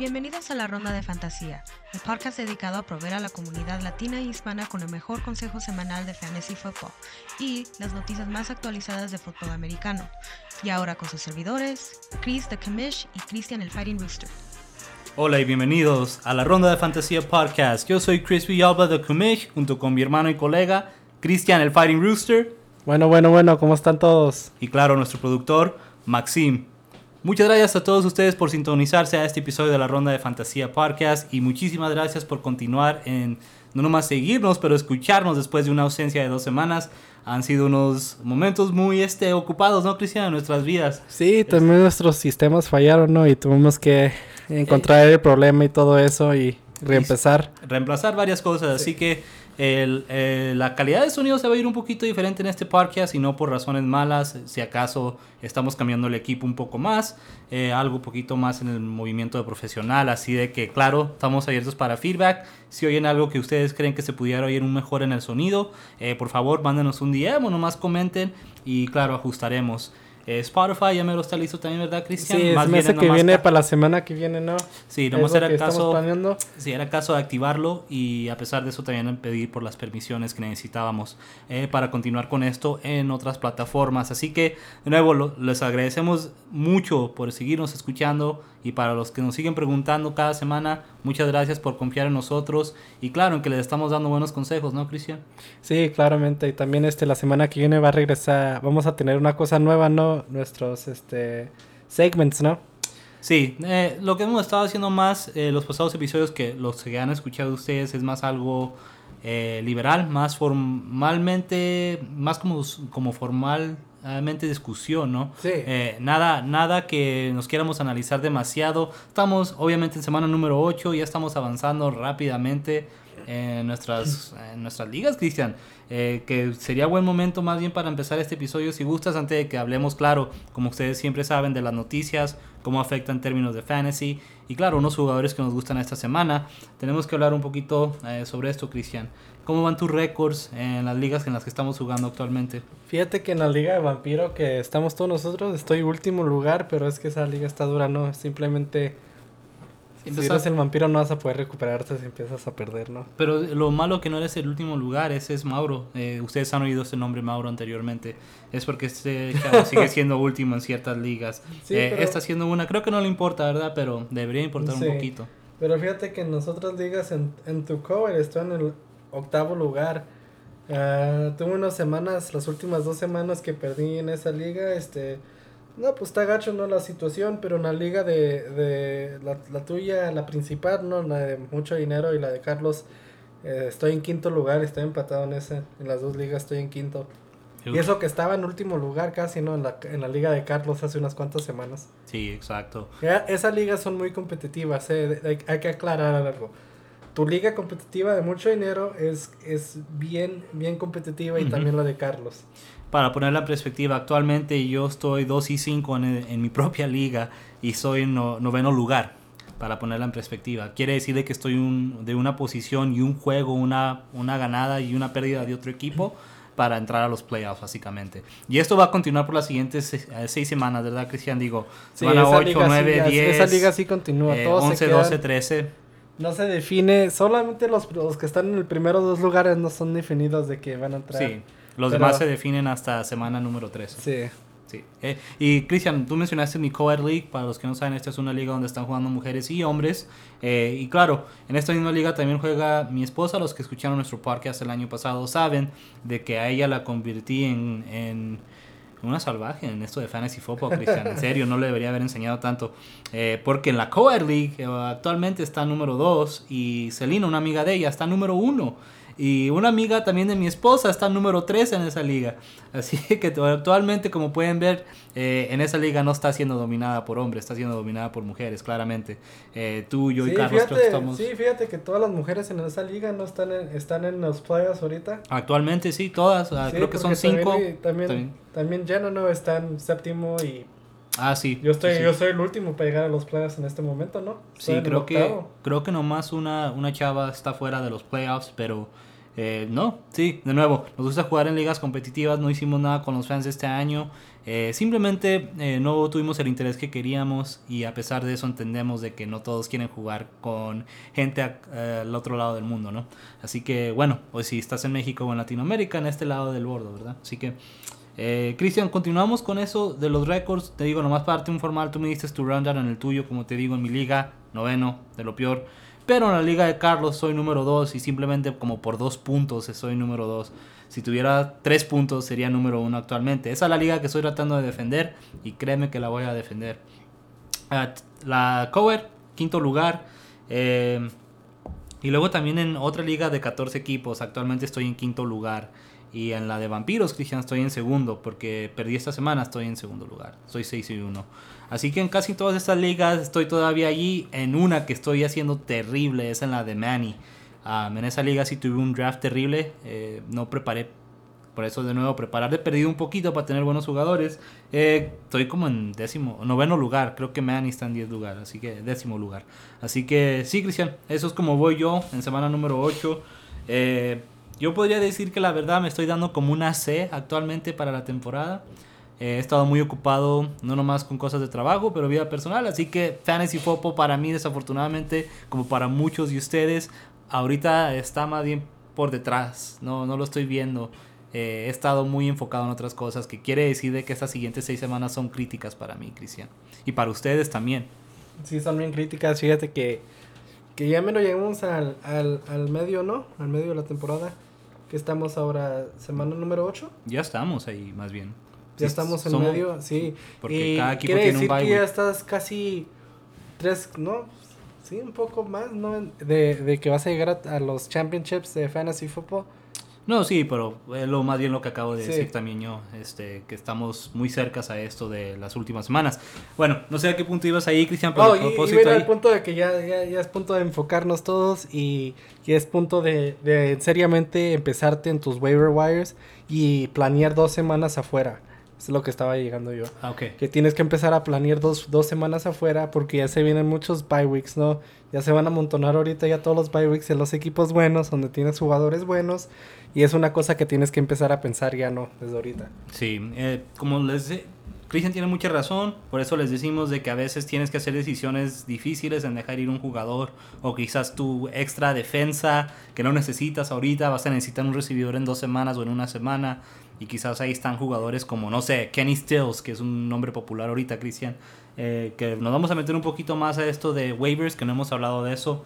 Bienvenidos a la Ronda de Fantasía, el podcast dedicado a proveer a la comunidad latina e hispana con el mejor consejo semanal de fantasy football y las noticias más actualizadas de fútbol americano. Y ahora con sus servidores, Chris the Commish y Christian el Fighting Rooster. Hola y bienvenidos a la Ronda de Fantasía Podcast. Yo soy Chris Villalba de Commish junto con mi hermano y colega Christian el Fighting Rooster. Bueno, bueno, bueno, ¿cómo están todos? Y claro, nuestro productor Maxim. Muchas gracias a todos ustedes por sintonizarse a este episodio de la Ronda de Fantasía Podcast y muchísimas gracias por continuar en no nomás seguirnos, pero escucharnos después de una ausencia de dos semanas. Han sido unos momentos muy este, ocupados, ¿no, Cristian? En nuestras vidas. Sí, también nuestros sistemas fallaron, ¿no? Y tuvimos que encontrar el problema y todo eso y reempezar. Reemplazar varias cosas, así que eh, la calidad de sonido se va a ir un poquito diferente en este podcast y no por razones malas. Si acaso estamos cambiando el equipo un poco más, eh, algo un poquito más en el movimiento de profesional. Así de que, claro, estamos abiertos para feedback. Si oyen algo que ustedes creen que se pudiera oír un mejor en el sonido, eh, por favor, mándenos un DM o nomás comenten y, claro, ajustaremos. Eh, Spotify ya me lo está listo también, ¿verdad, Cristian? Sí, Más bien que viene para la semana que viene, ¿no? Sí, nomás era caso, sí, era caso de activarlo y a pesar de eso también pedir por las permisiones que necesitábamos eh, para continuar con esto en otras plataformas. Así que, de nuevo, les agradecemos mucho por seguirnos escuchando y para los que nos siguen preguntando cada semana, muchas gracias por confiar en nosotros y claro, en que les estamos dando buenos consejos, ¿no, Cristian? Sí, claramente. Y también este la semana que viene va a regresar, vamos a tener una cosa nueva, ¿no? Nuestros este segments, ¿no? Sí, eh, lo que hemos estado haciendo más eh, los pasados episodios que los que han escuchado ustedes es más algo eh, liberal, más formalmente, más como, como formal discusión, ¿no? Sí. Eh, nada, nada que nos quieramos analizar demasiado. Estamos obviamente en semana número 8, ya estamos avanzando rápidamente en nuestras, en nuestras ligas, Cristian. Eh, que sería buen momento más bien para empezar este episodio, si gustas, antes de que hablemos, claro, como ustedes siempre saben, de las noticias, cómo afectan términos de fantasy y claro, unos jugadores que nos gustan esta semana. Tenemos que hablar un poquito eh, sobre esto, Cristian. ¿Cómo van tus récords en las ligas en las que estamos jugando actualmente? Fíjate que en la liga de vampiro que estamos todos nosotros, estoy último lugar, pero es que esa liga está dura, no, simplemente si eres el vampiro no vas a poder recuperarte si empiezas a perder, ¿no? Pero lo malo que no eres el último lugar, ese es Mauro. Eh, ustedes han oído ese nombre Mauro anteriormente. Es porque este sigue siendo último en ciertas ligas. Eh, está siendo una, creo que no le importa, ¿verdad? Pero debería importar un poquito. Pero fíjate que en nosotras ligas, en, en tu cover, estoy en el octavo lugar. Uh, tuve unas semanas, las últimas dos semanas que perdí en esa liga, este no, pues está gacho, ¿no? La situación, pero en la liga de, de la, tuya, la principal, ¿no? La de mucho dinero y la de Carlos, eh, estoy en quinto lugar, estoy empatado en esa, en las dos ligas estoy en quinto. Y eso que estaba en último lugar casi, ¿no? En la, en la liga de Carlos hace unas cuantas semanas. Sí, exacto. esas ligas son muy competitivas, ¿eh? hay, hay, que aclarar algo. Tu liga competitiva de mucho dinero es, es bien, bien competitiva y también la de Carlos para ponerla en perspectiva, actualmente yo estoy 2 y 5 en, en, mi propia liga y soy en noveno lugar, para ponerla en perspectiva. Quiere decir que estoy un, de una posición y un juego, una, una ganada y una pérdida de otro equipo para entrar a los playoffs, básicamente. Y esto va a continuar por las siguientes seis, semanas, ¿verdad, Cristian? Digo, semana 8, 9, 10. Esa liga sí continúa. Eh, 11, 12, 13. No se define, solamente los, los que están en el primero dos lugares no son definidos de que van a entrar. Sí. Los demás se definen hasta semana número 3. Sí. Sí. Eh, y Cristian, tú mencionaste mi Co-Ed League. Para los que no saben, esta es una liga donde están jugando mujeres y hombres. Eh, y claro, en esta misma liga también juega mi esposa. Los que escucharon nuestro podcast el año pasado saben de que a ella la convertí en, en una salvaje en esto de fantasy football, Cristian. En serio, no le debería haber enseñado tanto. Eh, porque en la Co-Ed League actualmente está número 2 y Celina, una amiga de ella, está número 1. Y una amiga también de mi esposa está número 3 en esa liga. Así que actualmente, como pueden ver, eh, en esa liga no está siendo dominada por hombres, está siendo dominada por mujeres, claramente. Eh, tú, yo y Carlos fíjate, estamos... Sí, fíjate que todas las mujeres en esa liga no están en, están en los playoffs ahorita. Actualmente sí, todas. creo que son 5. También, también, también, no está en séptimo y Ah, sí. Yo estoy, yo soy el último para llegar a los playoffs en este momento, ¿no? sí, creo que, creo que nomás una, una chava está fuera de los playoffs, pero Eh, no, sí, de nuevo, nos gusta jugar en ligas competitivas, no hicimos nada con los fans este año. Eh, simplemente eh, no tuvimos el interés que queríamos y a pesar de eso entendemos de que no todos quieren jugar con gente al otro lado del mundo, ¿no? Así que bueno, pues si estás en México o en Latinoamérica, en este lado del bordo, ¿verdad? Así que, Cristian, continuamos con eso de los récords. Te digo, nomás parte informal, tú me diste tu rundown en el tuyo, como te digo, en mi liga, noveno, de lo peor. Pero en la liga de Carlos soy número 2 y simplemente como por dos puntos soy número 2. Si tuviera tres puntos sería número 1 actualmente. Esa es la liga que estoy tratando de defender y créeme que la voy a defender. Ah, la Cover, quinto lugar. Eh, y luego también en otra liga de 14 equipos. Actualmente estoy en quinto lugar. Y en la de vampiros, Cristian, estoy en segundo. Porque perdí esta semana, estoy en segundo lugar. Soy 6 y 1. Así que en casi todas estas ligas estoy todavía allí. En una que estoy haciendo terrible es en la de Manny. en esa liga sí tuve un draft terrible. Eh, no preparé. Por eso de nuevo preparar. He perdido un poquito para tener buenos jugadores. Eh, estoy como en décimo, noveno lugar. Creo que Manny está en 10 lugar. Así que décimo lugar. Así que sí, Cristian. Eso es como voy yo en semana número 8. Eh, yo podría decir que la verdad me estoy dando como una C actualmente para la temporada. He estado muy ocupado, no nomás con cosas de trabajo, pero vida personal. Así que Fantasy Football para mí, desafortunadamente, como para muchos de ustedes, ahorita está más bien por detrás. No, no lo estoy viendo. Eh, he estado muy enfocado en otras cosas, que quiere decir de que estas siguientes seis semanas son críticas para mí, Cristian. Y para ustedes también. Sí, son bien críticas. Fíjate que, que ya menos llegamos al, al, al medio, ¿no? Al medio de la temporada. Que estamos ahora, semana número 8. Ya estamos ahí, más bien. Ya estamos en medio, sí. Porque cada equipo tiene decir un que ya estás casi tres, ¿no? Sí, un poco más, ¿no? De, de que vas a llegar a, los championships de fantasy football. No, sí, pero es lo más bien lo que acabo de decir también yo, este, que estamos muy cercas a esto de las últimas semanas. Bueno, no sé a qué punto ibas ahí, Cristian, pero oh, propósito y, y punto de que ya, ya, ya, es punto de enfocarnos todos y, y es punto de, de seriamente empezarte en tus waiver wires y planear dos semanas afuera. Es lo que estaba llegando yo. Ah. Que tienes que empezar a planear dos, dos semanas afuera porque ya se vienen muchos bye weeks, ¿no? Ya se van a amontonar ahorita ya todos los bye weeks en los equipos buenos, donde tienes jugadores buenos. Y es una cosa que tienes que empezar a pensar ya, ¿no? Desde ahorita. Sí, eh, como les Cristian tiene mucha razón, por eso les decimos de que a veces tienes que hacer decisiones difíciles en dejar ir un jugador o quizás tu extra defensa que no necesitas ahorita, vas a necesitar un recibidor en dos semanas o en una semana y quizás ahí están jugadores como, no sé, Kenny Stills, que es un nombre popular ahorita, Cristian, eh, que nos vamos a meter un poquito más a esto de waivers, que no hemos hablado de eso,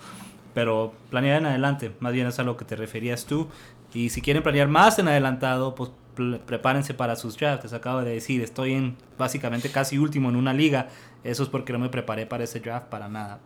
pero planear en adelante, más bien es a lo que te referías tú, y si quieren planear más en adelantado, pues prepárense para sus drafts. Les acabo de decir, estoy en básicamente casi último en una liga. Eso es porque no me preparé para ese draft para nada.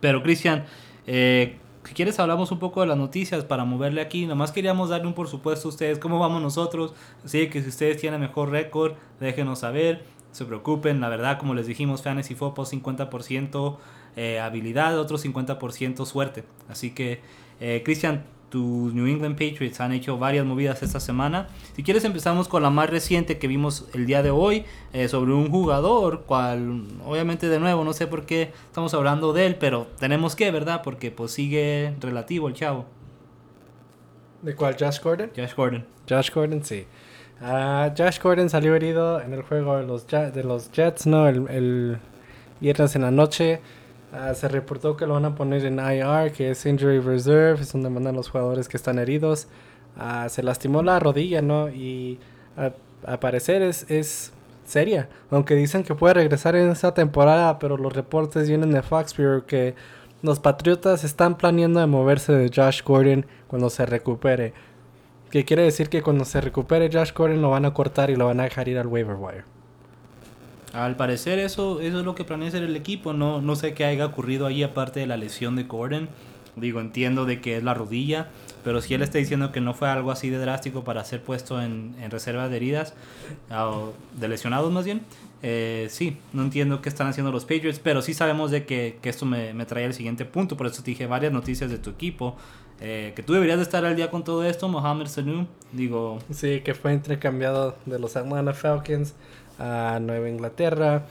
Pero Cristian, eh, si quieres hablamos un poco de las noticias para moverle aquí. Nomás queríamos darle un por supuesto a ustedes cómo vamos nosotros. Así que si ustedes tienen mejor récord, déjenos saber. Se preocupen, la verdad, como les dijimos, Fantasy Football 50% eh, habilidad, otro 50% suerte. Así que, eh, Cristian, tus New England Patriots han hecho varias movidas esta semana. Si quieres empezamos con la más reciente que vimos el día de hoy eh, sobre un jugador, cual obviamente de nuevo no sé por qué estamos hablando de él, pero tenemos que, ¿verdad? Porque pues sigue relativo el chavo. ¿De cuál? ¿Josh Gordon? Josh Gordon. Josh Gordon, sí. Uh, Josh Gordon salió herido en el juego de los, de los Jets, ¿no? El, el viernes en la noche. Ah, se reportó que lo van a poner en IR, que es Injury Reserve, es donde mandan los jugadores que están heridos. Ah, se lastimó la rodilla, ¿no? Y a, parecer es, es seria. Aunque dicen que puede regresar en esta temporada, pero los reportes vienen de Foxbury que los Patriotas están planeando de moverse de Josh Gordon cuando se recupere. Que quiere decir que cuando se recupere Josh Gordon lo van a cortar y lo van a dejar ir al waiver wire. Al parecer eso, eso es lo que planea hacer el equipo. No, no sé qué haya ocurrido ahí aparte de la lesión de Gordon. Digo, entiendo de que es la rodilla, pero si él está diciendo que no fue algo así de drástico para ser puesto en, en reserva de heridas, o de lesionados más bien, eh, sí, no entiendo qué están haciendo los Patriots, pero sí sabemos de que, que esto me, me trae al siguiente punto, por eso te dije varias noticias de tu equipo. Eh, que tú deberías de estar al día con todo esto, Mohamed Sanu, digo... Sí, que fue intercambiado de los Atlanta Falcons a Nueva Inglaterra.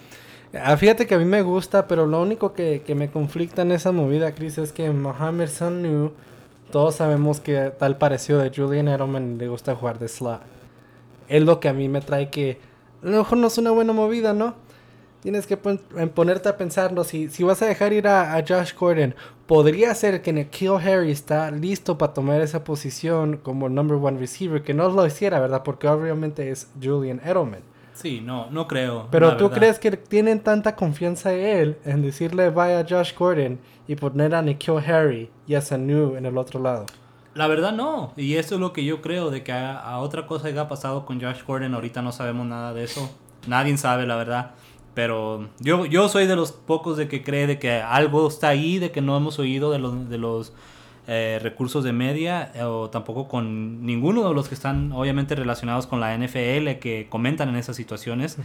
Ah, fíjate que a mí me gusta, pero lo único que, me conflicta en esa movida, Chris, es que Mohamed Sanu todos sabemos que tal parecido de Julian Edelman le gusta jugar de slot. Es lo que a mí me trae que a lo mejor no es una buena movida, ¿no? Tienes que ponerte a pensarlo. Si, si vas a dejar ir a, a, Josh Gordon, podría ser que Nikhil Harry está listo para tomar esa posición como number one receiver. Que no lo hiciera, ¿verdad? Porque obviamente es Julian Edelman. Sí, no, no creo. Pero tú crees que tienen tanta confianza en él en decirle vaya a Josh Gordon y poner a Nikhil Harry y a Sanu en el otro lado. La verdad no, y eso es lo que yo creo, de que a, otra cosa que ha pasado con Josh Gordon, ahorita no sabemos nada de eso. Nadie sabe, la verdad. Pero yo, yo soy de los pocos de que cree de que algo está ahí, de que no hemos oído de los, de los eh, recursos de media o tampoco con ninguno de los que están obviamente relacionados con la NFL que comentan en esas situaciones.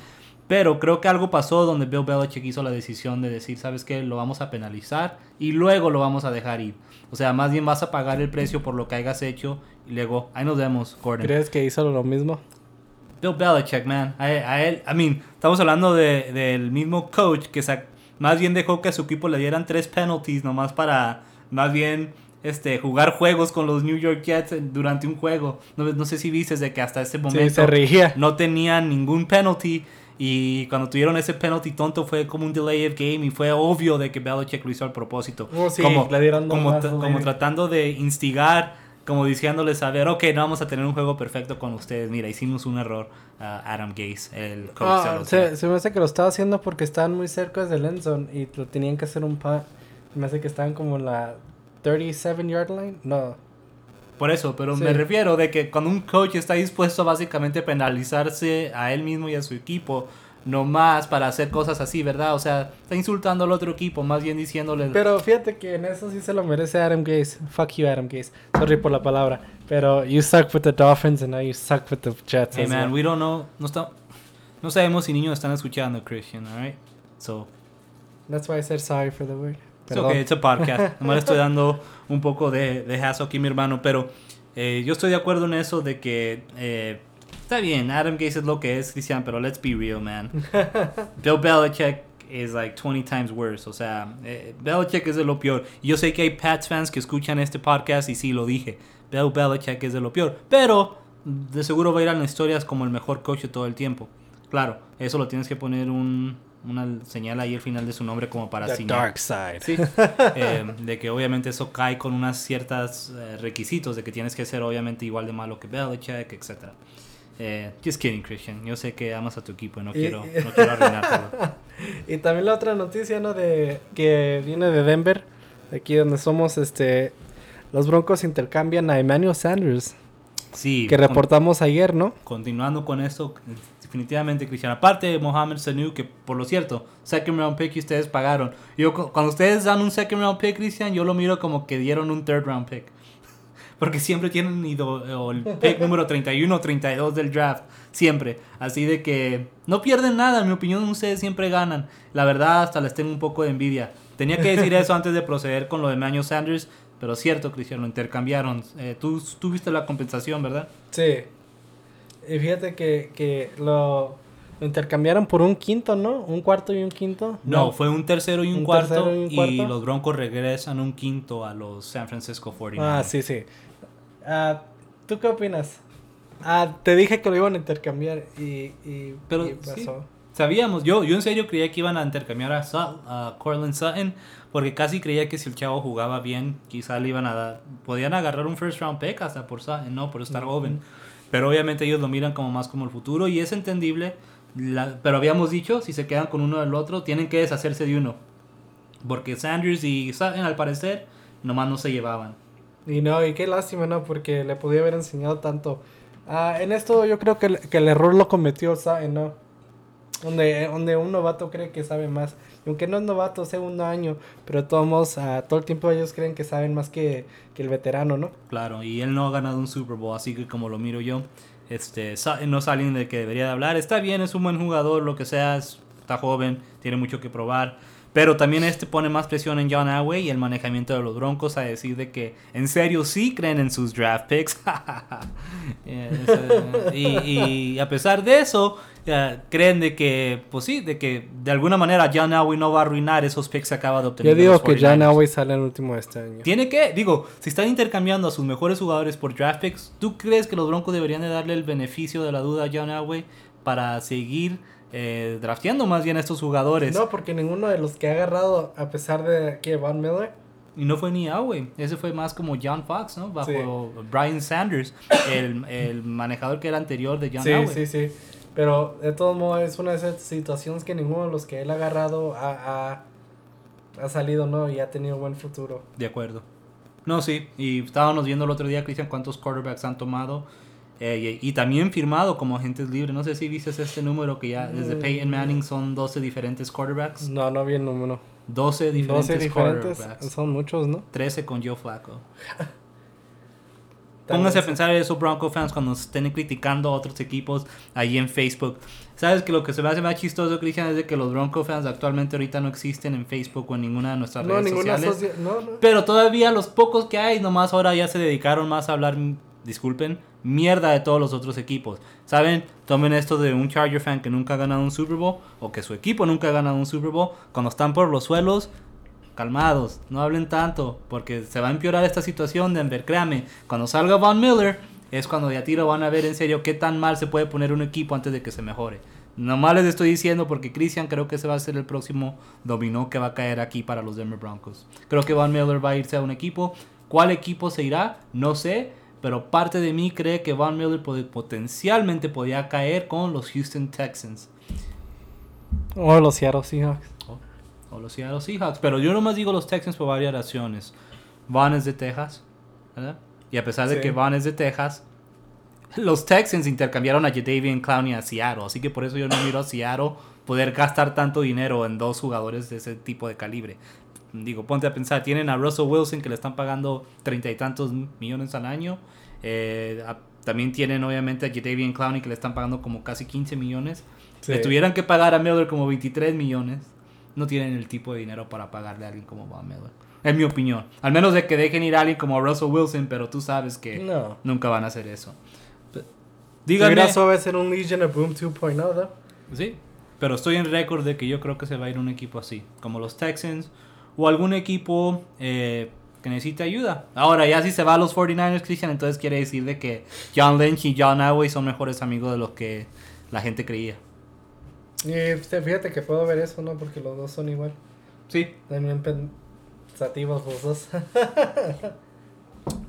Pero creo que algo pasó donde Bill Belichick hizo la decisión de decir, ¿sabes qué? Lo vamos a penalizar y luego lo vamos a dejar ir. O sea, más bien vas a pagar el precio por lo que hayas hecho y luego, ahí nos vemos, Gordon. ¿Crees que hizo lo mismo? Bill Belichick, man. A, él, I mean, estamos hablando de, del mismo coach que más bien dejó que a su equipo le dieran tres penalties nomás para, más bien, este, jugar juegos con los New York Jets durante un juego. No, no sé si viste de que hasta ese momento no tenían ningún penalty y cuando tuvieron ese penalty tonto fue como un delay of game y fue obvio de que Belichick lo hizo al propósito. Oh, como, como, como tratando de instigar, como diciéndoles a ver, ok, no vamos a tener un juego perfecto con ustedes. Mira, hicimos un error. Adam Gase, el coach ah, se, se, me hace que lo estaba haciendo porque estaban muy cerca del end zone y lo tenían que hacer un punt. Me hace que estaban como la 37 yard line. No, por eso, pero me refiero de que cuando un coach está dispuesto básicamente a penalizarse a él mismo y a su equipo, nomás para hacer cosas así, ¿verdad? O sea, está insultando al otro equipo, más bien diciéndole... Pero fíjate que en eso sí se lo merece Adam Gase. Fuck you, Adam Gase. Sorry por la palabra. Pero you suck with the Dolphins and now you suck with the Jets. Hey man, we don't know. No, está, no sabemos si niños están escuchando, Christian, alright? So... That's why I said sorry for the word. Es ok, it's a podcast. Nomás estoy dando un poco de, de aquí, mi hermano. Pero eh, yo estoy de acuerdo en eso de que eh, está bien, Adam Gase es lo que es, Cristian, pero let's be real, man. Bill Belichick is like 20 times worse. O sea, eh, Belichick es de lo peor. Yo sé que hay Pats fans que escuchan este podcast y sí lo dije. Bill Belichick es de lo peor. Pero de seguro va a ir a las historias como el mejor coach de todo el tiempo. Claro, eso lo tienes que poner un, una señal ahí al final de su nombre como para The dark side. Sí, eh, de que obviamente eso cae con unas ciertas eh, requisitos de que tienes que ser obviamente igual de malo que Belichick, etc. Eh, just kidding, Christian. Yo sé que amas a tu equipo y no quiero, no quiero arruinártelo. y también la otra noticia, ¿no? De que viene de Denver, de aquí donde somos, este, los Broncos intercambian a Emmanuel Sanders. Sí. Que reportamos ayer, ¿no? Continuando con esto, definitivamente, Cristian. Aparte de Mohamed Sanu, que por lo cierto, second round pick que ustedes pagaron. Yo, cuando ustedes dan un second round pick, Cristian, yo lo miro como que dieron un third round pick. Porque siempre tienen ido, el pick número 31 o 32 del draft. Siempre. Así de que no pierden nada. En mi opinión, ustedes siempre ganan. La verdad, hasta les tengo un poco de envidia. Tenía que decir eso antes de proceder con lo de Manuel Sanders. Pero cierto, Cristian, lo intercambiaron. Eh, tú tuviste la compensación, ¿verdad? Sí. Y fíjate que, que lo, intercambiaron por un quinto, ¿no? Un cuarto y un quinto. No, fue un tercero y un, cuarto, y, los Broncos regresan un quinto a los San Francisco 49ers. Ah, sí, sí. Ah, ¿Tú qué opinas? Ah, te dije que lo iban a intercambiar y, y, Pero, pasó. Sabíamos, yo, yo en serio creía que iban a intercambiar a, a Cortland Sutton porque casi creía que si el chavo jugaba bien, quizá le iban a dar, podían agarrar un first round pick hasta por Sutton, no, por estar joven. Pero obviamente ellos lo miran como más como el futuro y es entendible. pero habíamos dicho, si se quedan con uno del otro, tienen que deshacerse de uno. Porque Sanders y Sutton, al parecer, nomás no se llevaban. Y no, y qué lástima, ¿no? Porque le podía haber enseñado tanto. Ah, en esto yo creo que, el error lo cometió Sutton, ¿no? Donde, donde un novato cree que sabe más aunque no es novato, segundo año, pero todos todo el tiempo ellos creen que saben más que, el veterano, ¿no? Claro, y él no ha ganado un Super Bowl, así que como lo miro yo, este, no es alguien de que debería de hablar. Está bien, es un buen jugador, lo que sea, está joven, tiene mucho que probar. Pero también este pone más presión en John Elway y el manejamiento de los Broncos a decir de que en serio sí creen en sus draft picks. Eh, y, a pesar de eso, creen de que, pues sí, de que de alguna manera John Elway no va a arruinar esos picks que acaba de obtener. Yo digo que John 49ers. Elway sale el último de este año. Tiene que, digo, si están intercambiando a sus mejores jugadores por draft picks, ¿tú crees que los Broncos deberían de darle el beneficio de la duda a John Elway para seguir eh, drafteando más bien a estos jugadores? No, porque ninguno de los que ha agarrado, a pesar de que Von Miller, Y no fue ni Elway, ese fue más como John Fox, ¿no? Bajo Brian Sanders, el, el manejador que era anterior de John sí, Elway. sí, sí. Pero de todos modos es una de esas situaciones que ninguno de los que él ha agarrado ha, ha, ha salido, ¿no? Y ha tenido buen futuro. De acuerdo. No, sí. Y estábamos viendo el otro día, Cristian, cuántos quarterbacks han tomado. eh, y, y también firmado como agentes libres. No sé si viste este número que ya desde Mm. Peyton Manning son 12 diferentes quarterbacks. No, no vi el número. 12 diferentes, 12 diferentes, quarterbacks. son muchos, ¿no? 13 con Joe Flacco. Pónganse a pensar eso, Bronco fans, cuando estén criticando a otros equipos ahí en Facebook. ¿Sabes que lo que se me hace más chistoso, Cristian, es de que los Bronco fans actualmente ahorita no existen en Facebook o en ninguna de nuestras No, redes sociales? socia- no, no. Pero todavía los pocos que hay, nomás ahora ya se dedicaron más a hablar, disculpen, mierda de todos los otros equipos. ¿Saben? Tomen esto de un Charger fan que nunca ha ganado un Super Bowl o que su equipo nunca ha ganado un Super Bowl. Cuando están por los suelos, calmados, no hablen tanto, porque se va a empeorar esta situación, Denver. Créame, cuando salga Von Miller, es cuando de a tiro van a ver en serio qué tan mal se puede poner un equipo antes de que se mejore. Nomás les estoy diciendo porque Christian creo que ese va a ser el próximo dominó que va a caer aquí para los Denver Broncos. Creo que Von Miller va a irse a un equipo. ¿Cuál equipo se irá? No sé. Pero parte de mí cree que Von Miller potencialmente podía caer con los Houston Texans. O los Seattle Seahawks. O los Seattle Seahawks. Pero yo nomás digo los Texans por varias razones. Von es de Texas. ¿verdad? Y a pesar de Sí. que Von es de Texas, los Texans intercambiaron a Jadavian Clowney a Seattle. Así que por eso yo no miro a Seattle poder gastar tanto dinero en dos jugadores de ese tipo de calibre. Digo, ponte a pensar, tienen a Russell Wilson que le están pagando treinta y tantos millones al año. Eh, a- también tienen obviamente a Jadavian Clowney que le están pagando como casi 15 millones. Sí. Le tuvieran que pagar a Miller como 23 millones. No tienen el tipo de dinero para pagarle a alguien como Von Miller. En mi opinión. Al menos de que dejen ir a alguien como Russell Wilson, pero tú sabes que No. nunca van a hacer eso. Dígame. Va a ser un Legion of Boom 2.0, ¿no? Sí, pero estoy en récord de que yo creo que se va a ir un equipo así, como los Texans o algún equipo eh, que necesite ayuda. Ahora, ya si se va a los 49ers, Christian, entonces quiere decir de que John Lynch y John Elway son mejores amigos de lo que la gente creía. Y este, fíjate que puedo ver eso, ¿no? Porque los dos son igual. Sí, También pensativos los dos.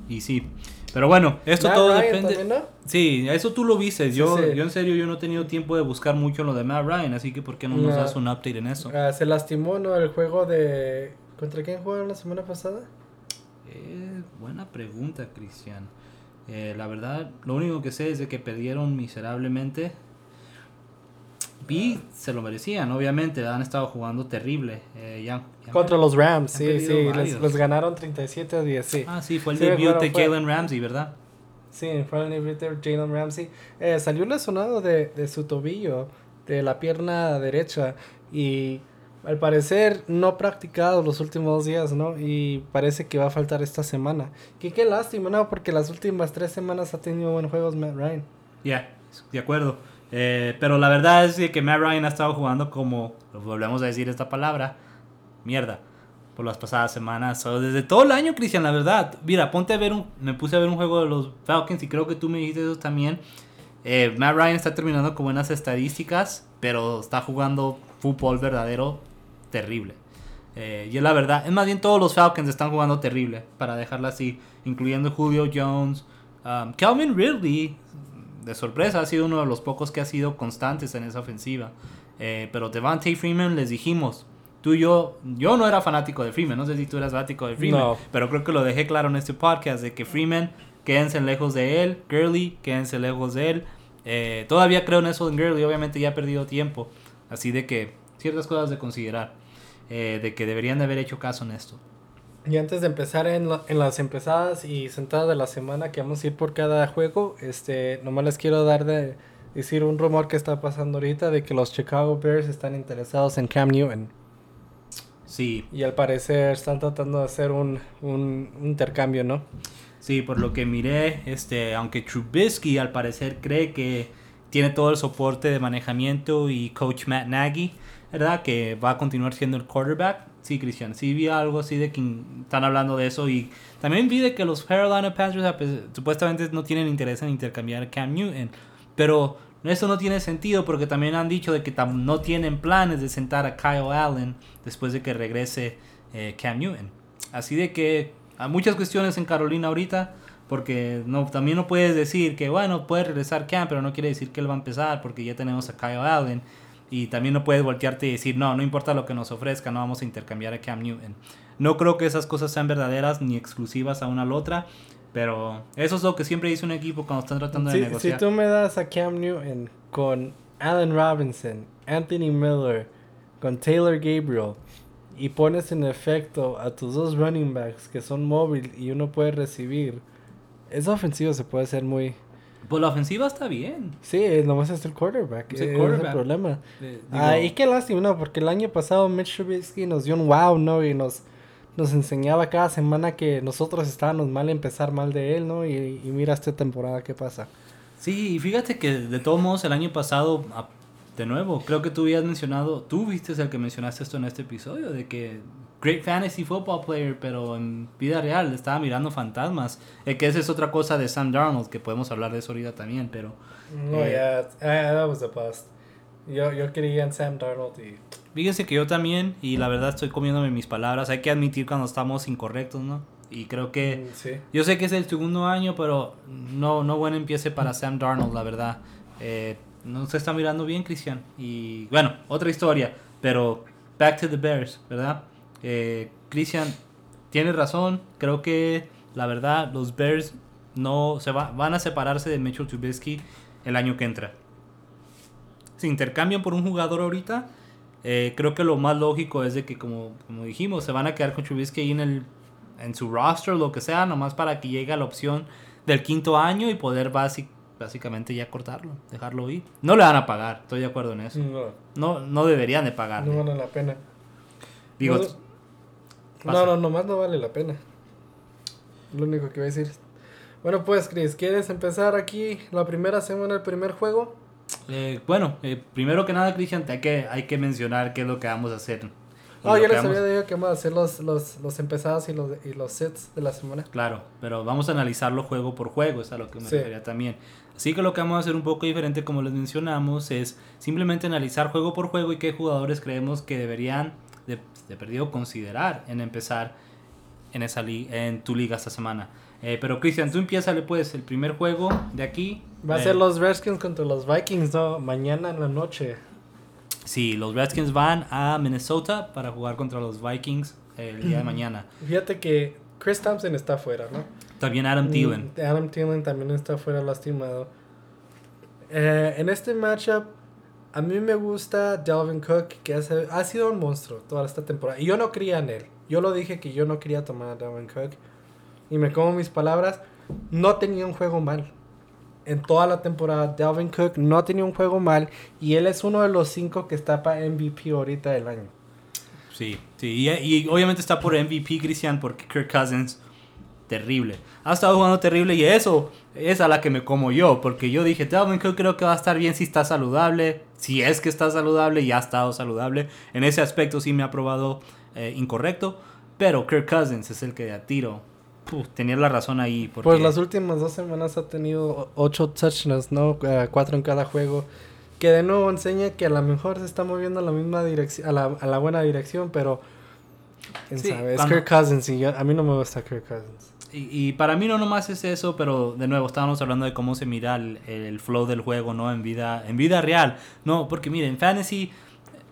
y sí. Pero bueno, esto Matt todo Ryan depende. también, ¿no? Sí, eso tú lo viste. Yo, Sí, sí. yo en serio, yo no he tenido tiempo de buscar mucho lo de Matt Ryan, así que ¿por qué no nos No. das un update en eso? Ah, se lastimó, ¿no? El juego de... ¿Contra quién jugaron la semana pasada? Eh, buena pregunta, Cristian. Eh, la verdad, lo único que sé es de que perdieron miserablemente. Se lo merecían, obviamente. Han estado jugando terrible. Eh, ya, ya- Contra los Rams, sí, sí. Les, les ganaron 37 a 10, sí. Ah, sí, fue el Sí, debut de Jalen Ramsey, ¿verdad? Sí, fue el debut de Jalen Ramsey. Eh, salió lesionado de, de su tobillo, de la pierna derecha. Y al parecer no ha practicado los últimos dos días, ¿no? Y parece que va a faltar esta semana. Que qué lástima, ¿no? Porque las últimas tres semanas ha tenido buenos juegos Matt Ryan. Ya, de acuerdo. Eh, pero la verdad es que Matt Ryan ha estado jugando como, volvemos a decir esta palabra, mierda, por las pasadas semanas. O desde todo el año, Cristian, la verdad. Mira, ponte a ver un, me puse a ver un juego de los Falcons y creo que tú me dijiste eso también. Eh, Matt Ryan está terminando con buenas estadísticas, pero está jugando fútbol verdadero terrible. Eh, y es la verdad, es más bien todos los Falcons están jugando terrible, para dejarla así, incluyendo Julio Jones, um, Calvin Ridley, de sorpresa, ha sido uno de los pocos que ha sido constantes en esa ofensiva. Eh, pero Devante Freeman les dijimos, tú y yo, yo no era fanático de Freeman, no sé si tú eras fanático de Freeman, No. pero creo que lo dejé claro en este podcast de que Freeman, quédense lejos de él, Gurley, quédense lejos de él. Eh, todavía creo en eso en Gurley, obviamente ya ha perdido tiempo, así de que ciertas cosas de considerar, eh, de que deberían de haber hecho caso en esto. Y antes de empezar en, la- en las empezadas y sentadas de la semana que vamos a ir por cada juego, este, nomás les quiero dar de decir un rumor que está pasando ahorita de que los Chicago Bears están interesados en Cam Newton. Sí, Y al parecer están tratando de hacer un, un, un intercambio, ¿no? Sí, por lo que miré, este, aunque Trubisky al parecer cree que tiene todo el soporte de manejamiento y coach Matt Nagy, ¿verdad? Que va a continuar siendo el quarterback. Sí, Cristian, sí vi algo así de que están hablando de eso y también vi de que los Carolina Panthers pues, supuestamente no tienen interés en intercambiar Cam Newton, pero eso no tiene sentido porque también han dicho de que no tienen planes de sentar a Kyle Allen después de que regrese eh, Cam Newton. Así de que hay muchas cuestiones en Carolina ahorita porque no, también no puedes decir que, bueno, puede regresar Cam, pero no quiere decir que él va a empezar porque ya tenemos a Kyle Allen. Y también no puedes voltearte y decir, no, no importa lo que nos ofrezca, no vamos a intercambiar a Cam Newton. No creo que esas cosas sean verdaderas ni exclusivas a una a la otra. Pero eso es lo que siempre dice un equipo cuando están tratando de negociar. Si tú me das a Cam Newton con Allen Robinson, Anthony Miller, con Taylor Gabriel y pones en efecto a tus dos running backs que son móviles y uno puede recibir, esa ofensiva se puede hacer muy... Pues la ofensiva está bien. Sí, nomás es el quarterback. Es el, problema. ah, y qué lástima, ¿no? Porque el año pasado Mitch Trubisky nos dio un wow, ¿no? Y nos nos enseñaba cada semana que nosotros estábamos mal empezar mal de él, ¿no? Y, mira esta temporada qué pasa. Sí, y fíjate que de todos modos el año pasado, de nuevo, creo que tú habías mencionado, tú viste el que mencionaste esto en este episodio, de que great fantasy football player, pero en vida real estaba mirando fantasmas. Eh, que esa es otra cosa de Sam Darnold, que podemos hablar de eso ahorita también, pero... No, eh, yeah, that was a bust. Yo, yo quería en Sam Darnold y Fíjense que yo también, y la verdad estoy comiéndome mis palabras, hay que admitir cuando estamos incorrectos, ¿no? Y creo que... Mm, yo sé que es el segundo año, pero no, no buen empiece para Sam Darnold, la verdad. Eh, no se está mirando bien, Cristian. Y bueno, otra historia, pero back to the Bears, ¿verdad? Eh, Cristian, tiene razón, creo que la verdad los Bears no se va, van a separarse de Mitchell Trubisky el año que entra. Se intercambian por un jugador ahorita eh, creo que lo más lógico es de que, como, como dijimos, se van a quedar con Trubisky ahí en, el, en su roster, lo que sea, nomás para que llegue a la opción del quinto año y poder básicamente ya cortarlo, dejarlo ir. No le van a pagar, estoy de acuerdo en eso. No, no, deberían de pagar. No vale la pena. Digo, no, no, no, nomás no vale la pena. Lo único que voy a decir. Bueno, pues, Chris, ¿quieres empezar aquí la primera semana, el primer juego? Eh, bueno, eh, primero que nada, Cristian, hay que, hay que mencionar qué es lo que vamos a hacer. Oh, yo les había dicho que vamos a hacer los, los, los empezados y los, y los sets de la semana. Claro, pero vamos a analizarlo juego por juego, es a lo que me refería también. Así que lo que vamos a hacer un poco diferente, como les mencionamos, es simplemente analizar juego por juego y qué jugadores creemos que deberían, de, de perdido, considerar en empezar en, esa en tu liga esta semana. Eh, pero Cristian, tú empieza pues el primer juego de aquí. Va a ser eh, los Redskins contra los Vikings, ¿no? Mañana en la noche. Sí, los Redskins van a Minnesota para jugar contra los Vikings el día de mañana. Fíjate que Chris Thompson está fuera, ¿no? También Adam mm, Thielen. Adam Thielen también está fuera lastimado. Eh, en este matchup, a mí me gusta Dalvin Cook, que ha sido un monstruo toda esta temporada. Y yo no creía en él. Yo lo dije que yo no quería tomar a Dalvin Cook y me como mis palabras, no tenía un juego mal. En toda la temporada, Dalvin Cook no tenía un juego mal y él es uno de los cinco que está para MVP ahorita del año. Sí, sí, y, obviamente está por MVP, Cristian, porque Kirk Cousins, terrible. Ha estado jugando terrible y eso es a la que me como yo, porque yo dije, Dalvin Cook creo que va a estar bien si está saludable, si es que está saludable y ha estado saludable. En ese aspecto sí me ha probado eh, incorrecto, pero Kirk Cousins es el que a tiro tenía la razón ahí. Porque... Pues las últimas dos semanas ha tenido ocho touchdowns, ¿no? Uh, cuatro en cada juego. Que de nuevo enseña que a lo mejor se está moviendo a la misma dirección, a la, a la buena dirección, pero... ¿Quién sabe? Es Kirk Cousins y a mí no me gusta Kirk Cousins. Y, y, para mí no nomás es eso, pero de nuevo estábamos hablando de cómo se mira el, flow del juego, ¿no? En vida, en vida real. No, porque miren, Fantasy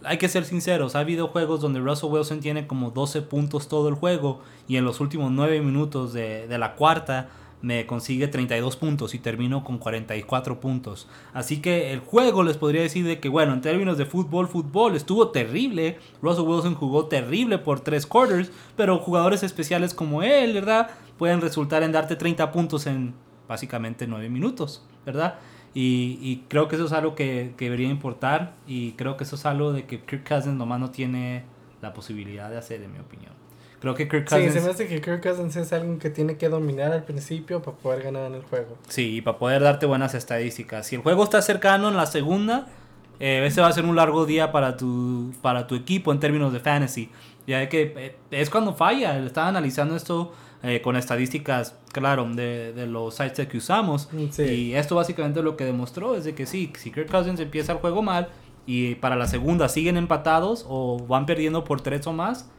hay que ser sinceros, ha habido juegos donde Russell Wilson tiene como 12 puntos todo el juego y en los últimos 9 minutos de, la cuarta me consigue 32 puntos y termino con 44 puntos. Así que el juego les podría decir de que, bueno, en términos de fútbol, fútbol estuvo terrible. Russell Wilson jugó terrible por 3 quarters, pero jugadores especiales como él, ¿verdad? Pueden resultar en darte 30 puntos en básicamente 9 minutos, ¿verdad? Y, creo que eso es algo que, debería importar y creo que eso es algo de que Kirk Cousins nomás no tiene la posibilidad de hacer, en mi opinión. Creo que Kirk Sí, Cousins... se me hace que Kirk Cousins es alguien que tiene que dominar al principio para poder ganar en el juego. Sí, y para poder darte buenas estadísticas. Si el juego está cercano en la segunda, eh, ese va a ser un largo día para tu, para tu equipo en términos de fantasy. Ya que eh, es cuando falla. Estaba analizando esto eh, con estadísticas, claro, de, de los sites que usamos. Sí. Y esto básicamente lo que demostró es de que sí, si Kirk Cousins empieza el juego mal y para la segunda siguen empatados o van perdiendo por tres o más,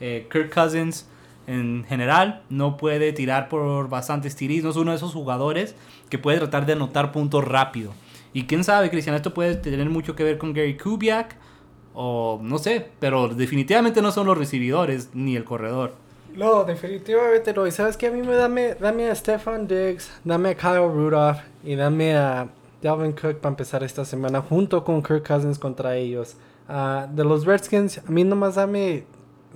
eh, Kirk Cousins en general no puede tirar por bastantes tiris, no es uno de esos jugadores que puede tratar de anotar puntos rápido. Y quién sabe, Cristian, esto puede tener mucho que ver con Gary Kubiak o no sé, pero definitivamente no son los recibidores ni el corredor. No, definitivamente no. Y sabes que a mí me dame, dame a Stefan Diggs, dame a Kyle Rudolph y dame a Dalvin Cook para empezar esta semana junto con Kirk Cousins contra ellos. Ah, de los Redskins, a mí nomás dame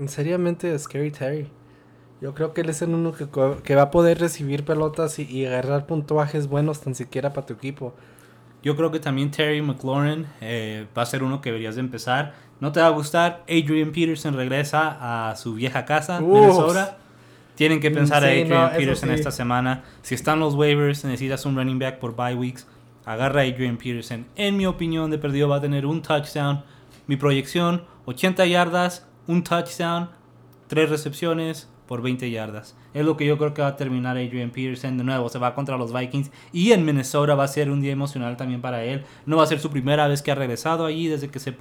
seriamente Scary Terry. Yo creo que él es el único que, que va a poder recibir pelotas y, y agarrar puntuajes buenos tan siquiera para tu equipo. Yo creo que también Terry McLaurin eh, va a ser uno que deberías de empezar. No te va a gustar. Adrian Peterson regresa a su vieja casa, Uf. Minnesota. Tienen que pensar Sí, a Adrian no, Peterson sí. esta semana. Si están los waivers, necesitas un running back por bye weeks. Agarra a Adrian Peterson. En mi opinión, de perdido va a tener un touchdown. Mi proyección, 80 yardas, un touchdown, 3 recepciones por 20 yardas. Es lo que yo creo que va a terminar Adrian Peterson. De nuevo, se va contra los Vikings. Y en Minnesota va a ser un día emocional también para él. No va a ser su primera vez que ha regresado allí desde que se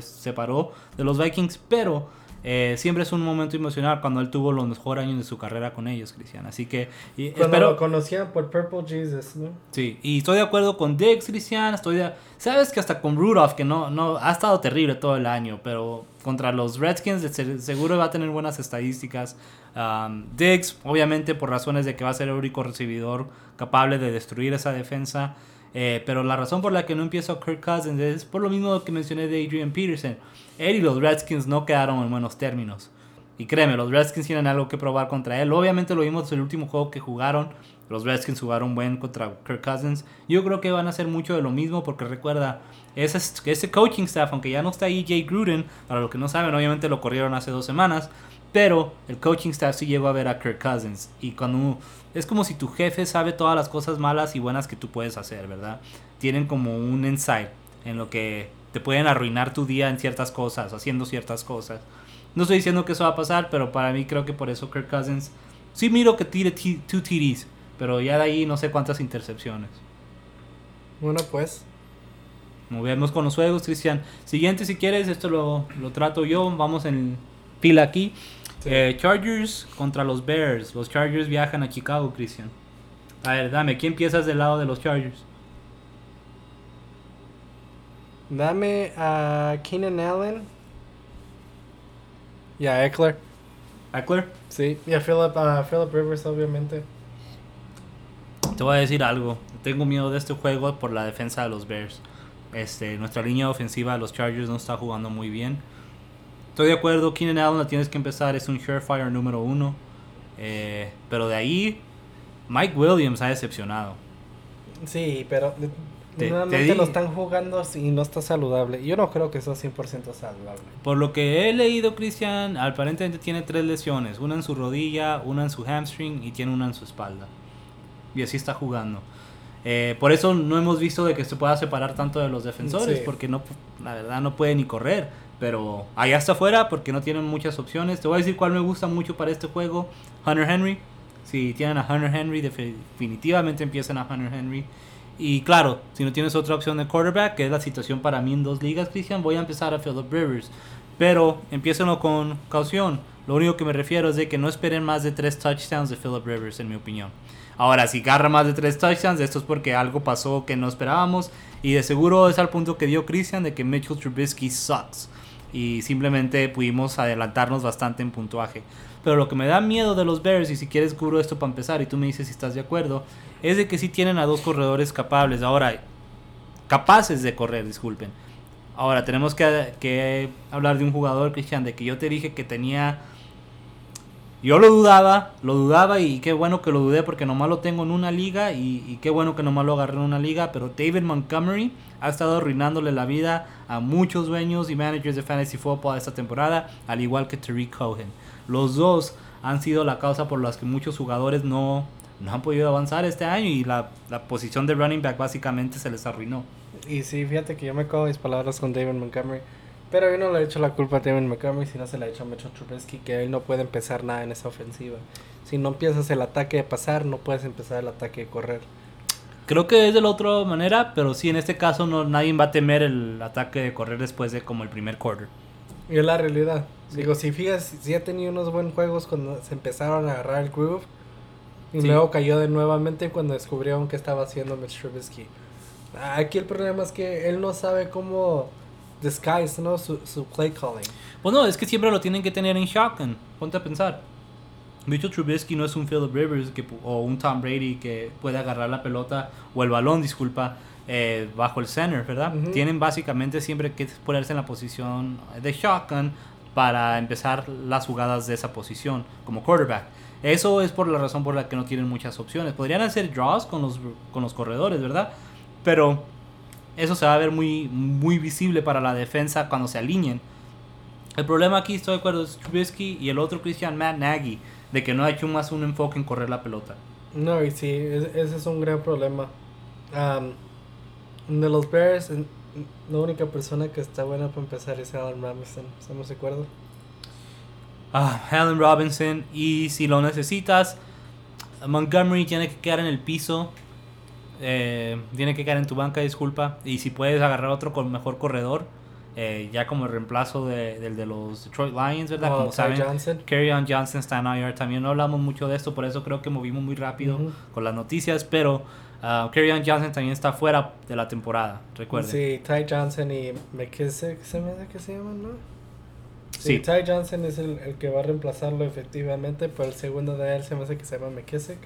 separó de los Vikings. Pero eh, siempre es un momento emocional cuando él tuvo los mejores años de su carrera con ellos, Cristian. Así que y Cuando espero... lo conocían por Purple Jesus, ¿no? Sí, y estoy de acuerdo con Diggs, Cristian. Estoy de... Sabes que hasta con Rudolph, que no, no ha estado terrible todo el año, pero contra los Redskins seguro va a tener buenas estadísticas. Um, Diggs, obviamente, por razones de que va a ser el único recibidor capaz de destruir esa defensa. Eh, pero la razón por la que no empiezo Kirk Cousins es por lo mismo que mencioné de Adrian Peterson. Él y los Redskins no quedaron en buenos términos. Y créeme, los Redskins tienen algo que probar contra él. Obviamente lo vimos en el último juego que jugaron. Los Redskins jugaron buen contra Kirk Cousins. Yo creo que van a hacer mucho de lo mismo porque recuerda, ese, coaching staff, aunque ya no está ahí Jay Gruden, para los que no saben, obviamente lo corrieron hace dos semanas. Pero el coaching staff sí llegó a ver a Kirk Cousins. Y cuando es como si tu jefe sabe todas las cosas malas y buenas que tú puedes hacer, ¿verdad? Tienen como un insight en lo que te pueden arruinar tu día en ciertas cosas, haciendo ciertas cosas. No estoy diciendo que eso va a pasar, pero para mí creo que por eso Kirk Cousins sí miro que tire t- two TDs, pero ya de ahí no sé cuántas intercepciones. Bueno, pues. Movemos con los juegos, Cristian. Siguiente, si quieres, esto lo, lo trato yo. Vamos en pila aquí. Sí. Eh, Chargers contra los Bears. Los Chargers viajan a Chicago, Cristian. A ver, dame, ¿quién empiezas del lado de los Chargers? Dame a Keenan Allen. Y a Eckler. Eckler. Sí. Y a Philip, a Philip Rivers, obviamente. Te voy a decir algo. Tengo miedo de este juego por la defensa de los Bears. Este, nuestra línea ofensiva de los Chargers no está jugando muy bien. Estoy de acuerdo, Keenan Allen la tienes que empezar, es un surefire número uno. Eh, pero de ahí, Mike Williams ha decepcionado. Sí, pero Te- nuevamente te lo están jugando y no está saludable. Yo no creo que sea 100% saludable. Por lo que he leído, Christian, aparentemente tiene tres lesiones. Una en su rodilla, una en su hamstring y tiene una en su espalda. Y así está jugando. Eh, por eso no hemos visto de que se pueda separar tanto de los defensores, Sí. porque no, la verdad no puede ni correr. Pero allá está afuera porque no tienen muchas opciones. Te voy a decir cuál me gusta mucho para este juego. Hunter Henry. Si tienen a Hunter Henry, defi- definitivamente empiezan a Hunter Henry. Y claro, si no tienes otra opción de quarterback, que es la situación para mí en dos ligas, Cristian, voy a empezar a Philip Rivers. Pero empiécenlo con caución. Lo único que me refiero es de que no esperen más de tres touchdowns de Philip Rivers, en mi opinión. Ahora, si agarra más de tres touchdowns, esto es porque algo pasó que no esperábamos. Y de seguro es al punto que dio Christian de que Mitchell Trubisky sucks. Y simplemente pudimos adelantarnos bastante en puntuaje. Pero lo que me da miedo de los Bears, y si quieres cubro esto para empezar, y tú me dices si estás de acuerdo, es de que sí tienen a dos corredores capables. Ahora, capaces de correr, disculpen. Ahora, tenemos que, que hablar de un jugador, Christian, de que yo te dije que tenía yo lo dudaba, lo dudaba y qué bueno que lo dudé porque nomás lo tengo en una liga y, y qué bueno que nomás lo agarré en una liga, pero David Montgomery ha estado arruinándole la vida a muchos dueños y managers de fantasy football esta temporada, al igual que Tariq Cohen. Los dos han sido la causa por las que muchos jugadores no, no han podido avanzar este año y la, la posición de running back básicamente se les arruinó. Y sí, fíjate que yo me cojo mis palabras con David Montgomery. Pero yo no le he hecho la culpa a David Montgomery, sino se la he hecho a Mitchell Trubisky, que él no puede empezar nada en esa ofensiva. Si no empiezas el ataque de pasar, no puedes empezar el ataque de correr. Creo que es de la otra manera, pero sí, en este caso no, nadie va a temer el ataque de correr después de como el primer quarter. Y es la realidad. Digo, si fijas, sí ha tenido unos buenos juegos cuando se empezaron a agarrar el groove. Y Sí. luego cayó de nuevamente cuando descubrieron que estaba haciendo Mitch Trubisky. Aquí el problema es que él no sabe cómo disguise, ¿no? Su, su play calling. Pues no, es que siempre lo tienen que tener en shotgun. Ponte a pensar. Mitchell Trubisky no es un Philip Rivers que, o un Tom Brady que puede agarrar la pelota o el balón, disculpa, eh, bajo el center, ¿verdad? Ujú. Tienen básicamente siempre que ponerse en la posición de shotgun para empezar las jugadas de esa posición como quarterback. Eso es por la razón por la que no tienen muchas opciones. Podrían hacer draws con los, con los corredores, ¿verdad? Pero eso se va a ver muy, muy visible para la defensa cuando se alineen. El problema aquí, estoy de acuerdo, es Trubisky y el otro Christian Matt Nagy, de que no ha hecho más un enfoque en correr la pelota. No, y sí, es- ese es un gran problema. Am, de los Bears, la única persona que está buena para empezar es Allen Robinson. ¿Estamos de acuerdo? Ah, Allen Robinson, y si lo necesitas, Montgomery tiene que quedar en el piso, eh, tiene que quedar en tu banca, disculpa, y si puedes agarrar otro con mejor corredor, eh, ya como el reemplazo de- del de los Detroit Lions, ¿verdad? O como saben. Kerryon Johnson está en IR. También no hablamos mucho de esto, por eso creo que movimos muy rápido Ujú. con las noticias. Pero uh, Kerryon Johnson también está fuera de la temporada, recuerden. Sí, Ty Johnson y McKissick, ¿se me hace que se llaman, no? Sí. Sí, Ty Johnson es el, el que va a reemplazarlo efectivamente, pero el segundo de él se me hace que se llama McKissick.